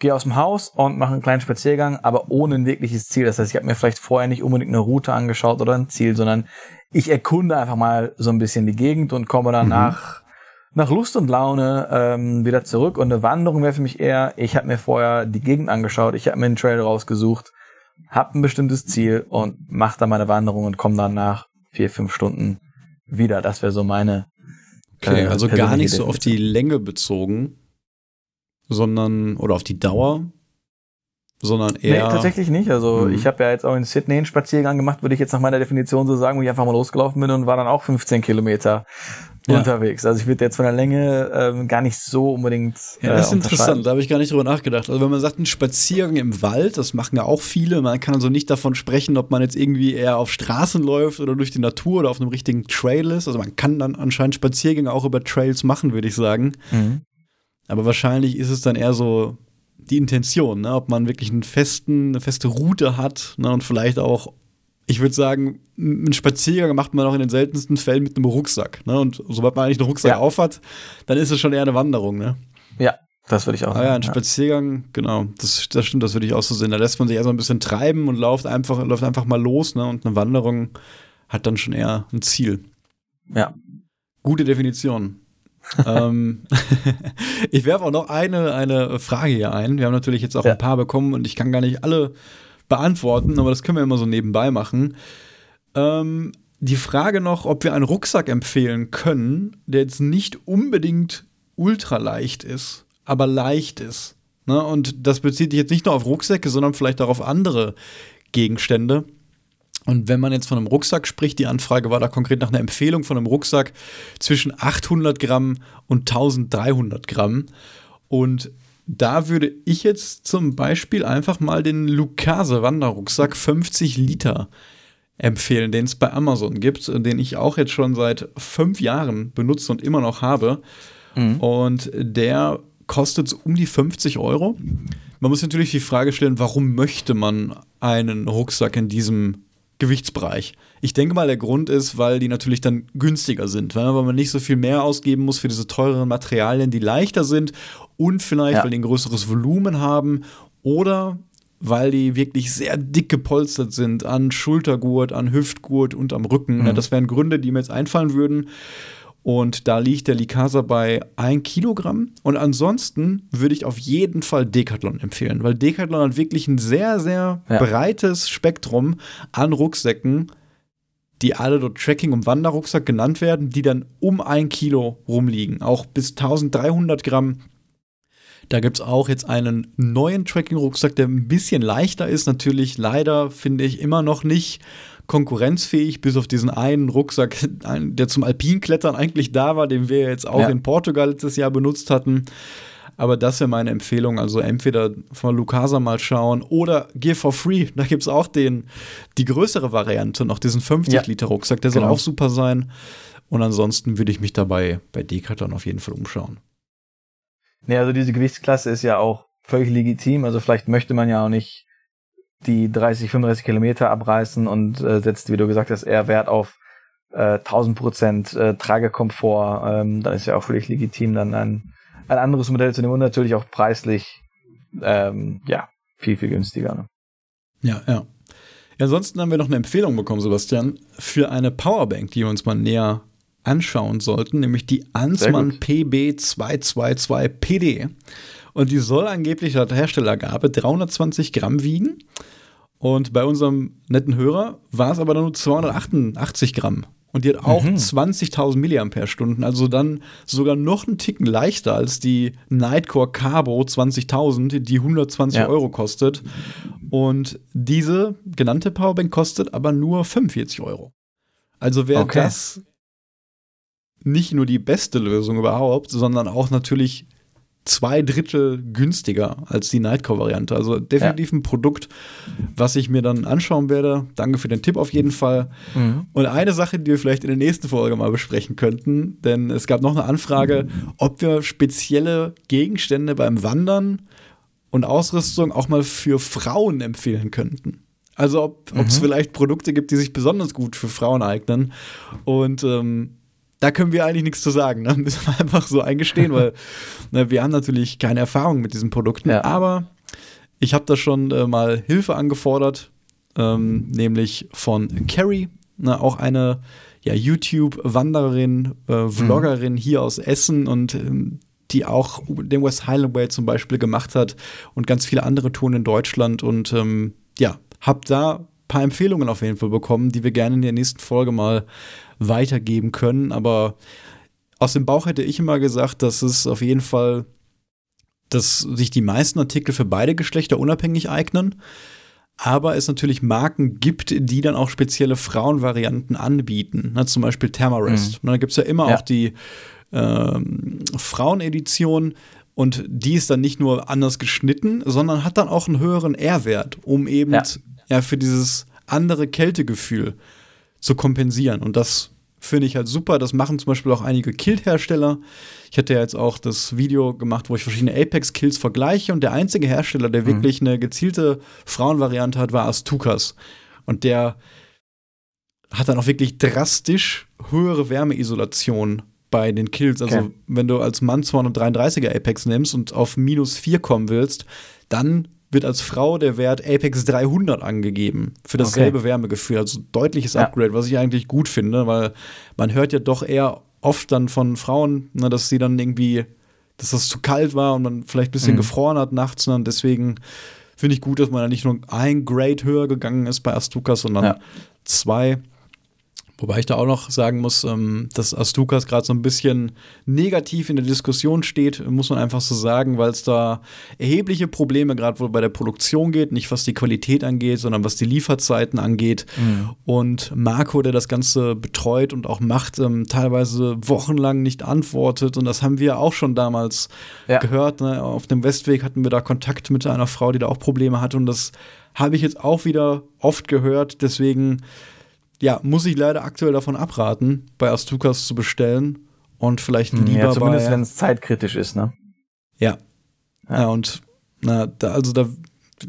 gehe aus dem Haus und mache einen kleinen Spaziergang, aber ohne ein wirkliches Ziel. Das heißt, ich habe mir vielleicht vorher nicht unbedingt eine Route angeschaut oder ein Ziel, sondern ich erkunde einfach mal so ein bisschen die Gegend und komme dann mhm. Nach Lust und Laune ähm, wieder zurück. Und eine Wanderung wäre für mich eher, ich habe mir vorher die Gegend angeschaut, ich habe mir einen Trail rausgesucht, habe ein bestimmtes Ziel und mache dann meine Wanderung und komme dann nach vier, fünf Stunden wieder. Das wäre so meine. Okay, äh, also gar nicht so auf die Länge bezogen, sondern oder auf die Dauer, sondern eher. Nee, tatsächlich nicht. Also mhm. ich habe ja jetzt auch in Sydney einen Spaziergang gemacht, würde ich jetzt nach meiner Definition so sagen, wo ich einfach mal losgelaufen bin und war dann auch 15 Kilometer ja. unterwegs. Also ich würde jetzt von der Länge ähm, gar nicht so unbedingt. Ja, das ist äh, interessant, da habe ich gar nicht drüber nachgedacht. Also wenn man sagt, ein Spaziergang im Wald, das machen ja auch viele, man kann also nicht davon sprechen, ob man jetzt irgendwie eher auf Straßen läuft oder durch die Natur oder auf einem richtigen Trail ist. Also man kann dann anscheinend Spaziergänge auch über Trails machen, würde ich sagen. Mhm. Aber wahrscheinlich ist es dann eher so die Intention, ne? ob man wirklich einen festen, eine feste Route hat ne? und vielleicht auch ich würde sagen, einen Spaziergang macht man auch in den seltensten Fällen mit einem Rucksack. Ne? Und sobald man eigentlich einen Rucksack ja. aufhat, dann ist es schon eher eine Wanderung. Ne? Ja, das würde ich auch sagen. Ah ja, ein Spaziergang, genau, das, das stimmt, das würde ich auch so sehen. Da lässt man sich erstmal ein bisschen treiben und läuft einfach, läuft einfach mal los. Ne? Und eine Wanderung hat dann schon eher ein Ziel. Ja. Gute Definition. *laughs* ähm, *laughs* ich werfe auch noch eine, eine Frage hier ein. Wir haben natürlich jetzt auch ja. ein paar bekommen und ich kann gar nicht alle beantworten, aber das können wir immer so nebenbei machen. Ähm, die Frage noch, ob wir einen Rucksack empfehlen können, der jetzt nicht unbedingt ultra leicht ist, aber leicht ist. Ne? Und das bezieht sich jetzt nicht nur auf Rucksäcke, sondern vielleicht auch auf andere Gegenstände. Und wenn man jetzt von einem Rucksack spricht, die Anfrage war da konkret nach einer Empfehlung von einem Rucksack zwischen 800 Gramm und 1300 Gramm. Und da würde ich jetzt zum Beispiel einfach mal den Lucase Wanderrucksack 50 Liter empfehlen, den es bei Amazon gibt, den ich auch jetzt schon seit fünf Jahren benutze und immer noch habe. Mhm. Und der kostet um die 50 Euro. Man muss natürlich die Frage stellen, warum möchte man einen Rucksack in diesem Gewichtsbereich? Ich denke mal, der Grund ist, weil die natürlich dann günstiger sind, weil man nicht so viel mehr ausgeben muss für diese teureren Materialien, die leichter sind und vielleicht, ja. weil die ein größeres Volumen haben oder weil die wirklich sehr dick gepolstert sind an Schultergurt, an Hüftgurt und am Rücken. Mhm. Ja, das wären Gründe, die mir jetzt einfallen würden. Und da liegt der Likasa bei 1 Kilogramm. Und ansonsten würde ich auf jeden Fall Decathlon empfehlen, weil Decathlon hat wirklich ein sehr, sehr ja. breites Spektrum an Rucksäcken, die alle dort Tracking- und Wanderrucksack genannt werden, die dann um ein Kilo rumliegen. Auch bis 1300 Gramm da gibt es auch jetzt einen neuen Tracking-Rucksack, der ein bisschen leichter ist. Natürlich leider finde ich immer noch nicht konkurrenzfähig, bis auf diesen einen Rucksack, *laughs* der zum Alpinklettern eigentlich da war, den wir jetzt auch ja. in Portugal letztes Jahr benutzt hatten. Aber das wäre meine Empfehlung. Also entweder von Lucasa mal schauen oder Gear for Free. Da gibt es auch den, die größere Variante, noch diesen 50-Liter-Rucksack. Der genau. soll auch super sein. Und ansonsten würde ich mich dabei bei Decathlon auf jeden Fall umschauen. Nee, also diese Gewichtsklasse ist ja auch völlig legitim. Also vielleicht möchte man ja auch nicht die 30, 35 Kilometer abreißen und äh, setzt, wie du gesagt hast, eher Wert auf äh, 1000 Prozent äh, Tragekomfort. Ähm, dann ist ja auch völlig legitim, dann ein, ein anderes Modell zu nehmen und natürlich auch preislich ähm, ja viel, viel günstiger. Ne? Ja, ja. Ansonsten haben wir noch eine Empfehlung bekommen, Sebastian, für eine Powerbank, die wir uns mal näher anschauen sollten, nämlich die Ansmann PB222PD. Und die soll angeblich laut Herstellergabe 320 Gramm wiegen. Und bei unserem netten Hörer war es aber nur 288 Gramm. Und die hat auch mhm. 20.000 Milliampere-Stunden, also dann sogar noch einen Ticken leichter als die Nightcore Carbo 20.000, die 120 ja. Euro kostet. Und diese genannte Powerbank kostet aber nur 45 Euro. Also wer okay. das nicht nur die beste Lösung überhaupt, sondern auch natürlich zwei Drittel günstiger als die Nightcore-Variante. Also definitiv ja. ein Produkt, was ich mir dann anschauen werde. Danke für den Tipp auf jeden Fall. Mhm. Und eine Sache, die wir vielleicht in der nächsten Folge mal besprechen könnten, denn es gab noch eine Anfrage, ob wir spezielle Gegenstände beim Wandern und Ausrüstung auch mal für Frauen empfehlen könnten. Also ob es mhm. vielleicht Produkte gibt, die sich besonders gut für Frauen eignen. Und ähm, da können wir eigentlich nichts zu sagen. Ne? *laughs* Müssen wir einfach so eingestehen, weil *laughs* ne, wir haben natürlich keine Erfahrung mit diesen Produkten. Ja. Aber ich habe da schon äh, mal Hilfe angefordert, ähm, nämlich von Carrie, ne, auch eine ja, YouTube-Wandererin, äh, Vloggerin mhm. hier aus Essen und ähm, die auch den West Highland Way zum Beispiel gemacht hat und ganz viele andere Touren in Deutschland. Und ähm, ja, habe da paar Empfehlungen auf jeden Fall bekommen, die wir gerne in der nächsten Folge mal weitergeben können. Aber aus dem Bauch hätte ich immer gesagt, dass es auf jeden Fall, dass sich die meisten Artikel für beide Geschlechter unabhängig eignen. Aber es natürlich Marken gibt, die dann auch spezielle Frauenvarianten anbieten. Na, zum Beispiel Thermarest. Mhm. Da gibt es ja immer ja. auch die ähm, Frauenedition. Und die ist dann nicht nur anders geschnitten, sondern hat dann auch einen höheren R-Wert, um eben ja. Ja für dieses andere Kältegefühl zu kompensieren. Und das finde ich halt super. Das machen zum Beispiel auch einige Kilt-Hersteller. Ich hatte ja jetzt auch das Video gemacht, wo ich verschiedene Apex-Kills vergleiche. Und der einzige Hersteller, der mhm. wirklich eine gezielte Frauenvariante hat, war Astukas. Und der hat dann auch wirklich drastisch höhere Wärmeisolation bei den Kills. Also, okay. wenn du als Mann 233er Apex nimmst und auf minus 4 kommen willst, dann wird als Frau der Wert Apex 300 angegeben für dasselbe okay. Wärmegefühl. Also deutliches ja. Upgrade, was ich eigentlich gut finde, weil man hört ja doch eher oft dann von Frauen, ne, dass sie dann irgendwie, dass das zu kalt war und man vielleicht ein bisschen mhm. gefroren hat nachts. Ne, und deswegen finde ich gut, dass man da nicht nur ein Grade höher gegangen ist bei Astuka, sondern ja. zwei. Wobei ich da auch noch sagen muss, ähm, dass Astukas gerade so ein bisschen negativ in der Diskussion steht, muss man einfach so sagen, weil es da erhebliche Probleme gerade wohl bei der Produktion geht, nicht was die Qualität angeht, sondern was die Lieferzeiten angeht. Mhm. Und Marco, der das Ganze betreut und auch macht, ähm, teilweise wochenlang nicht antwortet. Und das haben wir auch schon damals ja. gehört. Ne? Auf dem Westweg hatten wir da Kontakt mit einer Frau, die da auch Probleme hatte. Und das habe ich jetzt auch wieder oft gehört. Deswegen ja, muss ich leider aktuell davon abraten, bei Astukas zu bestellen und vielleicht hm, lieber ja, zumindest wenn es zeitkritisch ist, ne? Ja. ja. ja. und na, da, also da,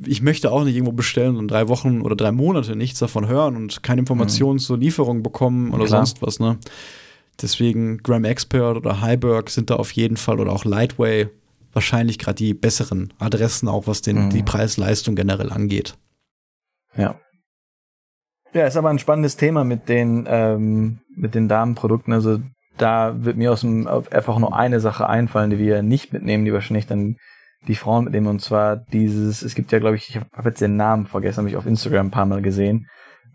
ich möchte auch nicht irgendwo bestellen und drei Wochen oder drei Monate nichts davon hören und keine Informationen mhm. zur Lieferung bekommen oder Klar. sonst was, ne? Deswegen Gram Expert oder Heiberg sind da auf jeden Fall oder auch Lightway wahrscheinlich gerade die besseren Adressen, auch was den, mhm. die Preis-Leistung generell angeht. Ja. Ja, ist aber ein spannendes Thema mit den, ähm, mit den Damenprodukten. Also da wird mir aus dem einfach nur eine Sache einfallen, die wir nicht mitnehmen, die wahrscheinlich dann die Frauen mitnehmen. Und zwar dieses, es gibt ja, glaube ich, ich habe jetzt den Namen vergessen, habe ich auf Instagram ein paar Mal gesehen.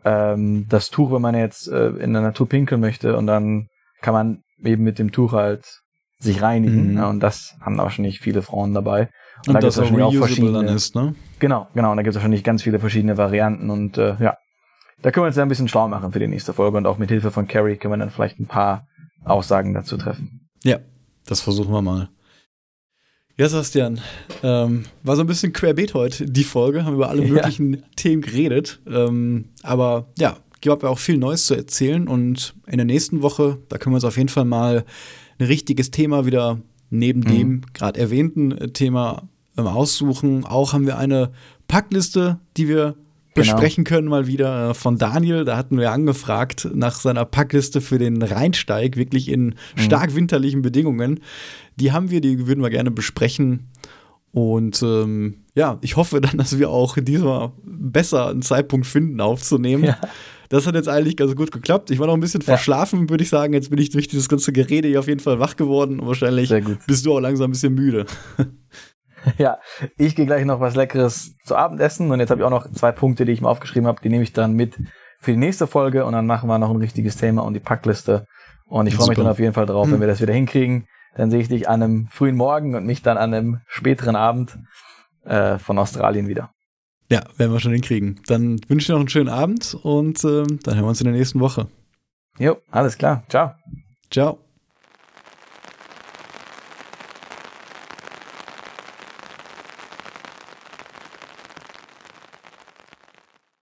Ähm, das Tuch, wenn man jetzt äh, in der Natur pinkeln möchte und dann kann man eben mit dem Tuch halt sich reinigen. Mhm. Ja, und das haben wahrscheinlich viele Frauen dabei. Und, und da das auch, auch verschiedene, dann ist, ne? Genau, genau. Und da gibt es wahrscheinlich ganz viele verschiedene Varianten und äh, ja, da können wir uns ja ein bisschen schlau machen für die nächste Folge und auch mit Hilfe von Carrie können wir dann vielleicht ein paar Aussagen dazu treffen. Ja, das versuchen wir mal. Ja, Sebastian, ähm, war so ein bisschen querbeet heute, die Folge, haben über alle möglichen ja. Themen geredet. Ähm, aber ja, gibt ja auch viel Neues zu erzählen und in der nächsten Woche, da können wir uns auf jeden Fall mal ein richtiges Thema wieder neben mhm. dem gerade erwähnten Thema ähm, aussuchen. Auch haben wir eine Packliste, die wir Genau. besprechen können, mal wieder äh, von Daniel. Da hatten wir angefragt nach seiner Packliste für den Rheinsteig, wirklich in mhm. stark winterlichen Bedingungen. Die haben wir, die würden wir gerne besprechen. Und ähm, ja, ich hoffe dann, dass wir auch diesmal besser einen Zeitpunkt finden, aufzunehmen. Ja. Das hat jetzt eigentlich ganz gut geklappt. Ich war noch ein bisschen verschlafen, ja. würde ich sagen. Jetzt bin ich durch dieses ganze Gerede hier auf jeden Fall wach geworden. Und wahrscheinlich bist du auch langsam ein bisschen müde. *laughs* *laughs* ja, ich gehe gleich noch was Leckeres zu Abend essen und jetzt habe ich auch noch zwei Punkte, die ich mir aufgeschrieben habe, die nehme ich dann mit für die nächste Folge und dann machen wir noch ein richtiges Thema und die Packliste. Und ich freue mich dann auf jeden Fall drauf, wenn wir das wieder hinkriegen. Dann sehe ich dich an einem frühen Morgen und mich dann an einem späteren Abend äh, von Australien wieder. Ja, werden wir schon hinkriegen. Dann wünsche ich dir noch einen schönen Abend und äh, dann hören wir uns in der nächsten Woche. Jo, alles klar. Ciao. Ciao.